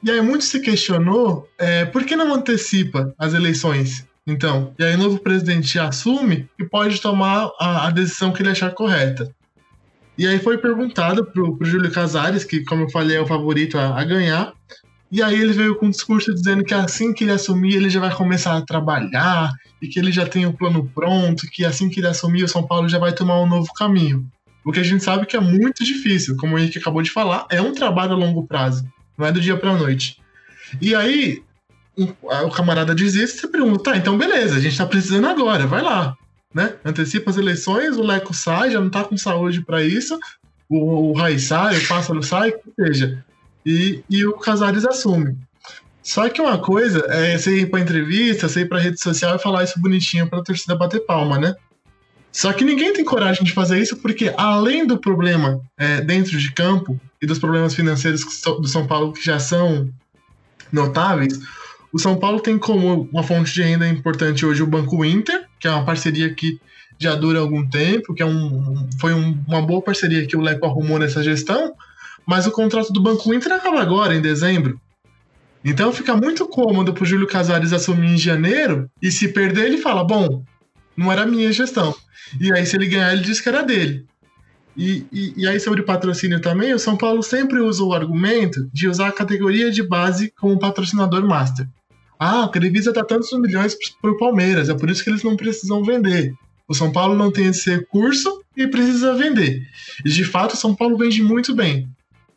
S3: E aí muito se questionou é, por que não antecipa as eleições, então? E aí o novo presidente assume e pode tomar a, a decisão que ele achar correta. E aí foi perguntado pro, pro Júlio Casares, que, como eu falei, é o favorito a, a ganhar, e aí ele veio com um discurso dizendo que assim que ele assumir, ele já vai começar a trabalhar e que ele já tem o um plano pronto, que assim que ele assumir, o São Paulo já vai tomar um novo caminho. O que a gente sabe que é muito difícil, como o Henrique acabou de falar, é um trabalho a longo prazo, não é do dia para a noite. E aí o camarada diz isso, você pergunta, tá, então beleza, a gente tá precisando agora, vai lá, né? Antecipa as eleições, o Leco sai, já não tá com saúde para isso, o, o Rai sai, o Pássaro sai, ou seja, e, e o Casares assume. Só que uma coisa é você ir pra entrevista, você ir pra rede social e falar isso bonitinho pra torcida bater palma, né? Só que ninguém tem coragem de fazer isso porque, além do problema é, dentro de campo e dos problemas financeiros do São Paulo que já são notáveis, o São Paulo tem como uma fonte de renda importante hoje o Banco Inter, que é uma parceria que já dura algum tempo, que é um, foi um, uma boa parceria que o Leco arrumou nessa gestão, mas o contrato do Banco Inter acaba agora, em dezembro. Então fica muito cômodo para o Júlio Casares assumir em janeiro e se perder ele fala, bom, não era minha gestão. E aí se ele ganhar ele diz que era dele. E, e, e, aí sobre patrocínio também, o São Paulo sempre usa o argumento de usar a categoria de base como patrocinador master. Ah, a Televisa dá tantos milhões para o Palmeiras, é por isso que eles não precisam vender. O São Paulo não tem esse recurso e precisa vender. E de fato, o São Paulo vende muito bem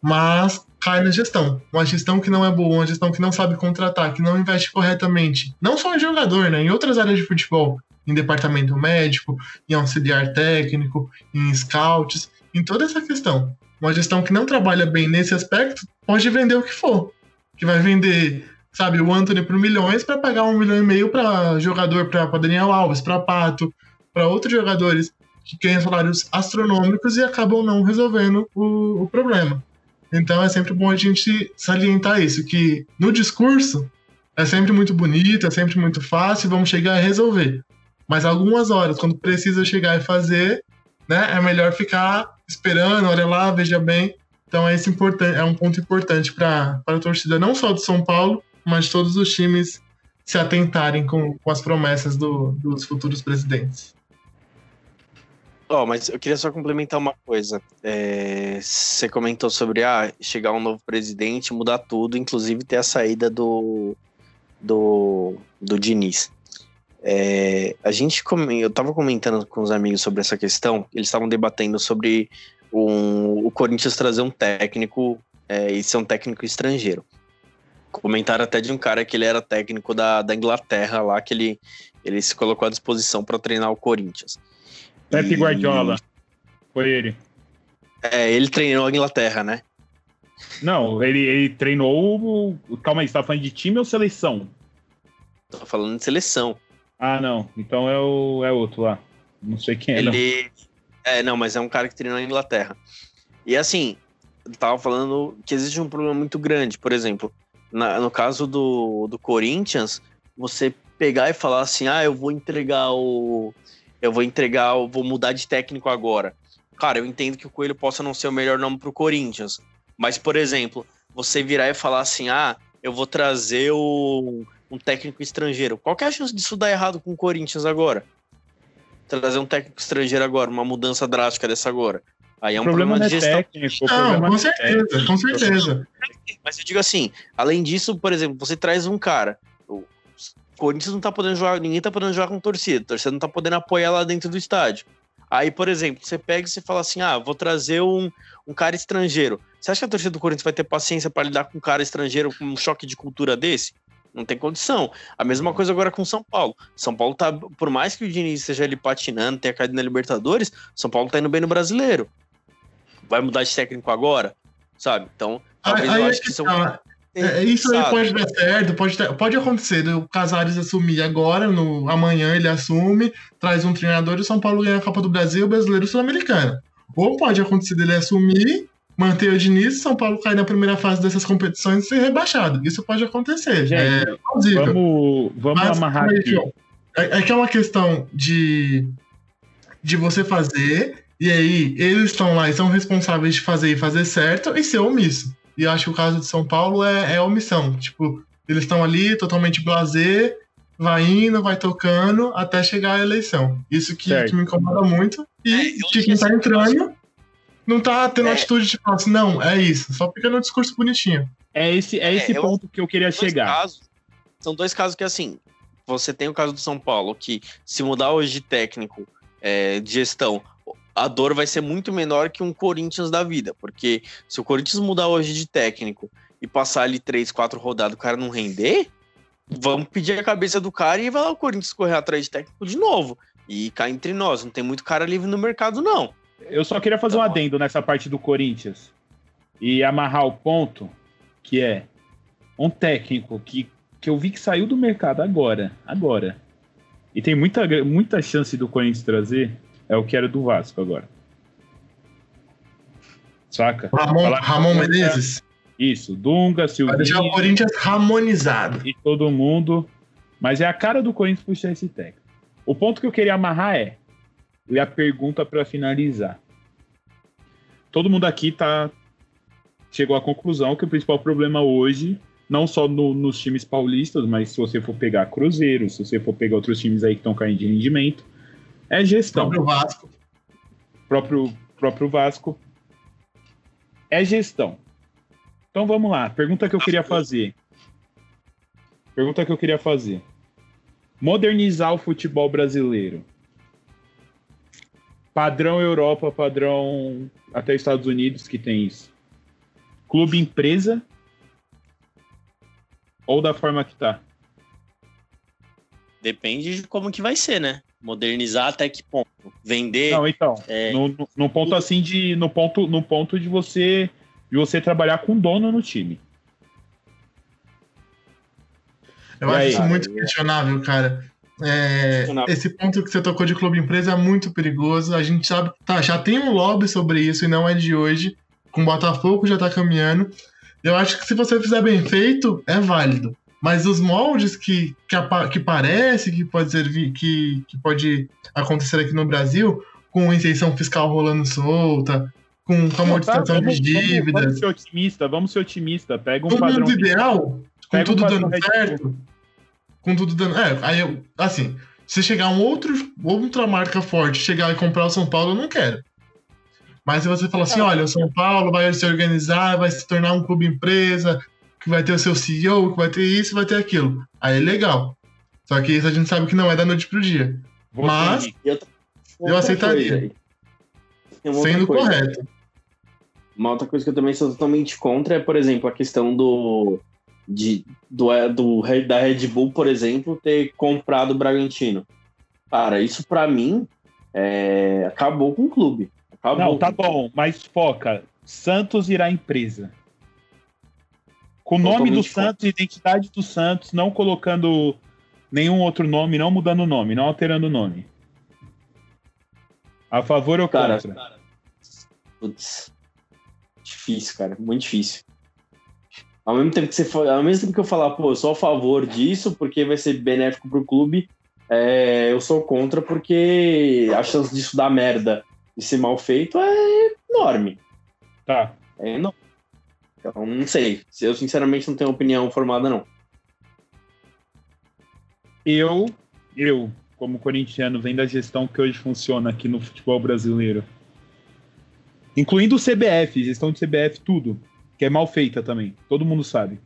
S3: mas cai na gestão. Uma gestão que não é boa, uma gestão que não sabe contratar, que não investe corretamente. Não só em jogador, né? Em outras áreas de futebol. Em departamento médico, em auxiliar técnico, em scouts, em toda essa questão. Uma gestão que não trabalha bem nesse aspecto pode vender o que for. Que vai vender, sabe, o Anthony por milhões para pagar um milhão e meio para jogador, para Daniel Alves, para Pato, para outros jogadores que ganham salários astronômicos e acabam não resolvendo o, o problema. Então é sempre bom a gente salientar isso, que no discurso é sempre muito bonito, é sempre muito fácil, vamos chegar e resolver. Mas algumas horas, quando precisa chegar e fazer, né, é melhor ficar esperando, olha lá, veja bem. Então é, esse importante, é um ponto importante para a torcida, não só do São Paulo, mas todos os times se atentarem com, com as promessas do, dos futuros presidentes.
S4: Oh, mas eu queria só complementar uma coisa. É, você comentou sobre ah, chegar um novo presidente, mudar tudo, inclusive ter a saída do, do, do Diniz. É, a gente eu estava comentando com os amigos sobre essa questão, eles estavam debatendo sobre um, o Corinthians trazer um técnico é, e ser um técnico estrangeiro. Comentaram até de um cara que ele era técnico da, da Inglaterra lá, que ele, ele se colocou à disposição para treinar o Corinthians.
S2: Pepe Guardiola. Foi ele.
S4: É, ele treinou a Inglaterra, né?
S2: Não, ele, ele treinou. Calma aí, você tá falando de time ou seleção?
S4: Tô falando de seleção.
S2: Ah, não. Então é, o, é outro lá. Não sei quem é.
S4: Ele. Não. É, não, mas é um cara que treinou na Inglaterra. E assim, eu tava falando que existe um problema muito grande. Por exemplo, na, no caso do, do Corinthians, você pegar e falar assim: ah, eu vou entregar o eu vou entregar, eu vou mudar de técnico agora. Cara, eu entendo que o Coelho possa não ser o melhor nome pro Corinthians. Mas, por exemplo, você virar e falar assim: ah, eu vou trazer o. um técnico estrangeiro. Qual que é a chance disso dar errado com o Corinthians agora? Trazer um técnico estrangeiro agora, uma mudança drástica dessa agora. Aí é um
S2: problema,
S4: problema,
S2: não
S4: de
S2: é
S4: gestão.
S2: técnico.
S3: Não,
S2: problema
S3: com
S2: é
S3: certeza,
S2: técnico.
S3: com certeza.
S4: Mas eu digo assim, além disso, por exemplo, você traz um cara. O Corinthians não tá podendo jogar, ninguém tá podendo jogar com torcida, a torcida não tá podendo apoiar lá dentro do estádio. Aí, por exemplo, você pega e você fala assim: ah, vou trazer um, um cara estrangeiro. Você acha que a torcida do Corinthians vai ter paciência para lidar com um cara estrangeiro com um choque de cultura desse? Não tem condição. A mesma coisa agora com São Paulo. São Paulo tá, por mais que o Diniz esteja ali patinando, tenha caído na Libertadores, São Paulo tá indo bem no brasileiro. Vai mudar de técnico agora? Sabe? Então, talvez
S3: Aí
S4: eu
S3: é
S4: acho que
S3: que
S4: são.
S3: tá. É, isso aí
S4: sabe?
S3: pode dar certo, pode, ter- pode acontecer. O Casares assumir agora, no, amanhã ele assume, traz um treinador e o São Paulo ganha a Copa do Brasil, o brasileiro e o sul-americano. Ou pode acontecer dele assumir, manter o Diniz e São Paulo cair na primeira fase dessas competições e ser rebaixado. Isso pode acontecer.
S2: Gente,
S3: é plausível.
S2: Vamos, vamos
S3: Mas,
S2: amarrar aqui.
S3: É, é que é uma questão de, de você fazer, e aí eles estão lá e são responsáveis de fazer e fazer certo e ser omisso. E eu acho que o caso de São Paulo é, é omissão. Tipo, eles estão ali totalmente blazer, vai indo, vai tocando até chegar a eleição. Isso que, que me incomoda muito. E
S4: É, eu
S3: de
S4: acho
S3: quem
S4: que
S3: tá entrando não tá tendo
S4: É.
S3: atitude de falar assim, não, é isso. Só fica no discurso bonitinho.
S2: É esse, é
S4: É,
S2: esse
S4: eu-
S2: ponto que eu queria
S4: dois
S2: chegar.
S4: casos- são dois casos que, assim, você tem o caso do São Paulo, que se mudar hoje de técnico, é, de gestão, a dor vai ser muito menor que um Corinthians da vida. Porque se o Corinthians mudar hoje de técnico e passar ali três, quatro rodadas, o cara não render, vamos pedir a cabeça do cara e vai lá o Corinthians correr atrás de técnico de novo. E cá entre nós, não tem muito cara livre no mercado, não.
S2: Eu só queria fazer um
S4: Tá
S2: adendo nessa parte do Corinthians e amarrar o ponto que é um técnico que, que eu vi que saiu do mercado agora, agora. E tem muita, muita chance do Corinthians trazer, é o que era do Vasco agora. Saca?
S3: Ramon, Ramon Menezes
S2: Isso, Dunga,
S3: vai deixar o
S2: Silvinho
S3: Corinthians ramonizado.
S2: e todo mundo. Mas é a cara do Corinthians puxar esse técnico. O ponto que eu queria amarrar é, e a pergunta para finalizar. Todo mundo aqui tá chegou à conclusão que o principal problema hoje, não só no- nos times paulistas, mas se você for pegar Cruzeiro, se você for pegar outros times aí que estão caindo de rendimento, é gestão
S3: o Vasco.
S2: próprio, próprio Vasco. É gestão. Então vamos lá. Pergunta que eu queria fazer. Pergunta que eu queria fazer. Modernizar o futebol brasileiro. Padrão Europa, padrão até Estados Unidos que tem isso. Clube empresa ou da forma que tá?
S4: Depende de como que vai ser, né? Modernizar até que ponto? Vender.
S2: Não, então,
S4: é,
S2: no, no- no ponto assim de no ponto no ponto de você de você trabalhar com dono no time.
S3: Eu
S2: E
S3: acho
S2: aí?
S3: isso muito questionável, cara. É, esse ponto que você tocou de clube empresa é muito perigoso. A gente sabe, tá, já tem um lobby sobre isso e não é de hoje. Com o Botafogo já tá caminhando. Eu acho que se você fizer bem feito, é válido. Mas os moldes que, que, que parece que pode servir, que, que pode acontecer aqui no Brasil, com isenção fiscal rolando solta, com, com amortização
S2: tá,
S3: de dívidas,
S2: Vamos, ser otimista, vamos ser otimista. Pega um
S3: no
S2: padrão.
S3: mundo ideal, com
S2: um
S3: tudo
S2: padrão
S3: dando certo, com tudo dando. É, aí eu, assim, se chegar um outro, outra marca forte, chegar e comprar o São Paulo, eu não quero. Mas se você falar assim, olha, o São Paulo vai se organizar, vai se tornar um clube empresa, que vai ter o seu CEO, que vai ter isso, vai ter aquilo. Aí é legal. Só que isso a gente sabe que não é da noite pro dia.
S2: Você,
S3: Mas- Eu
S4: outra
S3: aceitaria. Sendo
S4: coisa.
S3: correto.
S4: Uma outra coisa que eu também sou totalmente contra é, por exemplo, a questão do, de, do, é, do da Red Bull, por exemplo, ter comprado o Bragantino. Cara, isso pra mim é, acabou com o clube. Acabou
S2: Não, tá
S4: com o clube.
S2: bom, mas foca. Santos irá empresa. Com o nome do Santos, identidade do Santos, não colocando nenhum outro nome, não mudando o nome, não alterando o nome. A favor ou
S4: Cara,
S2: contra?
S4: Putz. Difícil, cara. Muito difícil. Ao mesmo tempo que você fa- ao mesmo tempo que eu falar, pô, eu sou a favor disso porque vai ser benéfico pro clube, é, eu sou contra porque a chance disso dar merda e ser mal feito é enorme.
S2: Tá.
S4: É enorme. Então, não sei. Eu sinceramente não tenho opinião formada, não.
S2: Eu, eu, como corintiano, vendo a gestão que hoje funciona aqui no futebol brasileiro, incluindo o CBF, gestão de CBF, tudo, que é mal feita também, todo mundo sabe.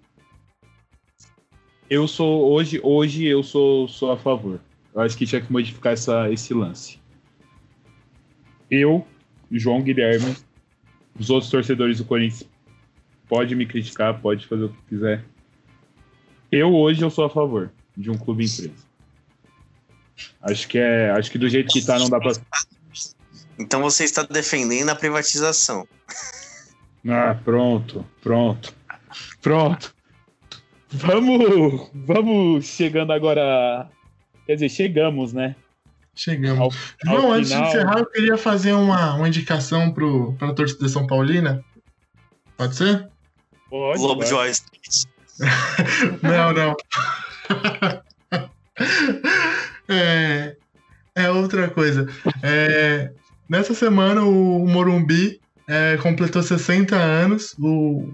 S2: Eu sou hoje, hoje eu sou, sou a favor. Eu acho que tinha que modificar essa, esse lance. Eu, João Guilherme, os outros torcedores do Corinthians pode me criticar, pode fazer o que quiser. Eu hoje eu sou a favor de um clube empresa. Acho que é, acho que do jeito que tá não dá para
S4: Então você está defendendo a privatização.
S2: Ah, pronto, pronto. Pronto. Vamos, vamos chegando agora. Quer dizer, chegamos, né?
S3: Chegamos. Ao, ao João, antes final... de encerrar, eu queria fazer uma, uma indicação para a torcida São Paulina. Pode ser?
S4: Pode. Globo Joyce.
S3: não, não. é, é outra coisa. É, nessa semana, o Morumbi é, completou 60 anos. O,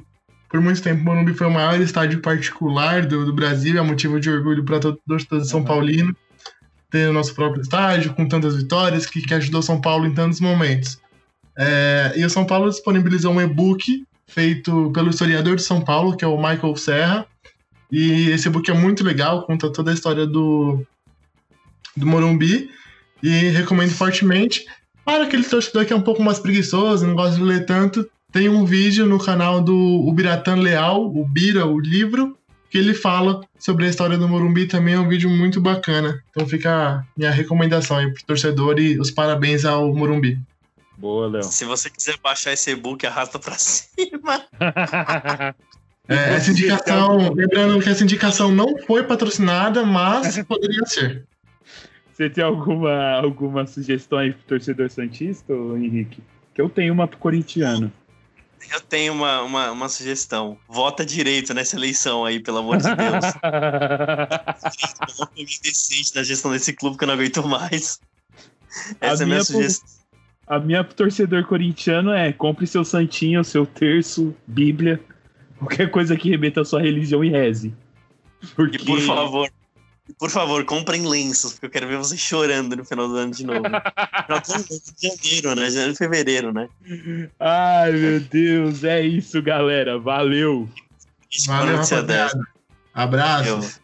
S3: por muito tempo, o Morumbi foi o maior estádio particular do, do Brasil. É motivo de orgulho para todo torcedor de São Paulino ter o nosso próprio estádio, com tantas vitórias, que, que ajudou São Paulo em tantos momentos. É, e o São Paulo disponibilizou um e-book feito pelo historiador de São Paulo, que é o Michael Serra. E esse e-book é muito legal, conta toda a história do, do Morumbi. E recomendo fortemente. Para aquele torcedor que é um pouco mais preguiçoso, não gosta de ler tanto, tem um vídeo no canal do Ubiratan Leal, o Bira, o livro, que ele fala sobre a história do Morumbi também é um vídeo muito bacana. Então fica a minha recomendação aí pro torcedor e os parabéns ao Morumbi.
S2: Boa, Léo.
S4: Se você quiser baixar esse e-book, arrasta pra cima.
S3: é, essa indicação, lembrando que essa indicação não foi patrocinada, mas poderia ser.
S2: Você tem alguma, alguma sugestão aí pro torcedor Santista, Henrique? Que eu tenho uma pro corintiano.
S4: Eu tenho uma, uma, uma, sugestão. Vota direito nessa eleição aí, pelo amor de Deus. decente na gestão desse clube que eu não aguento mais. Essa a é a minha sugestão.
S2: A minha torcedor corintiano é compre seu santinho, seu terço, bíblia, qualquer coisa que remeta à sua religião e reze.
S4: Porque... E por favor, por favor, comprem lenços, porque eu quero ver vocês chorando no final do ano de novo. de janeiro, né? Janeiro e fevereiro, né?
S2: Ai, meu Deus, é isso, galera. Valeu.
S3: Valeu, rapaziada. Abraço.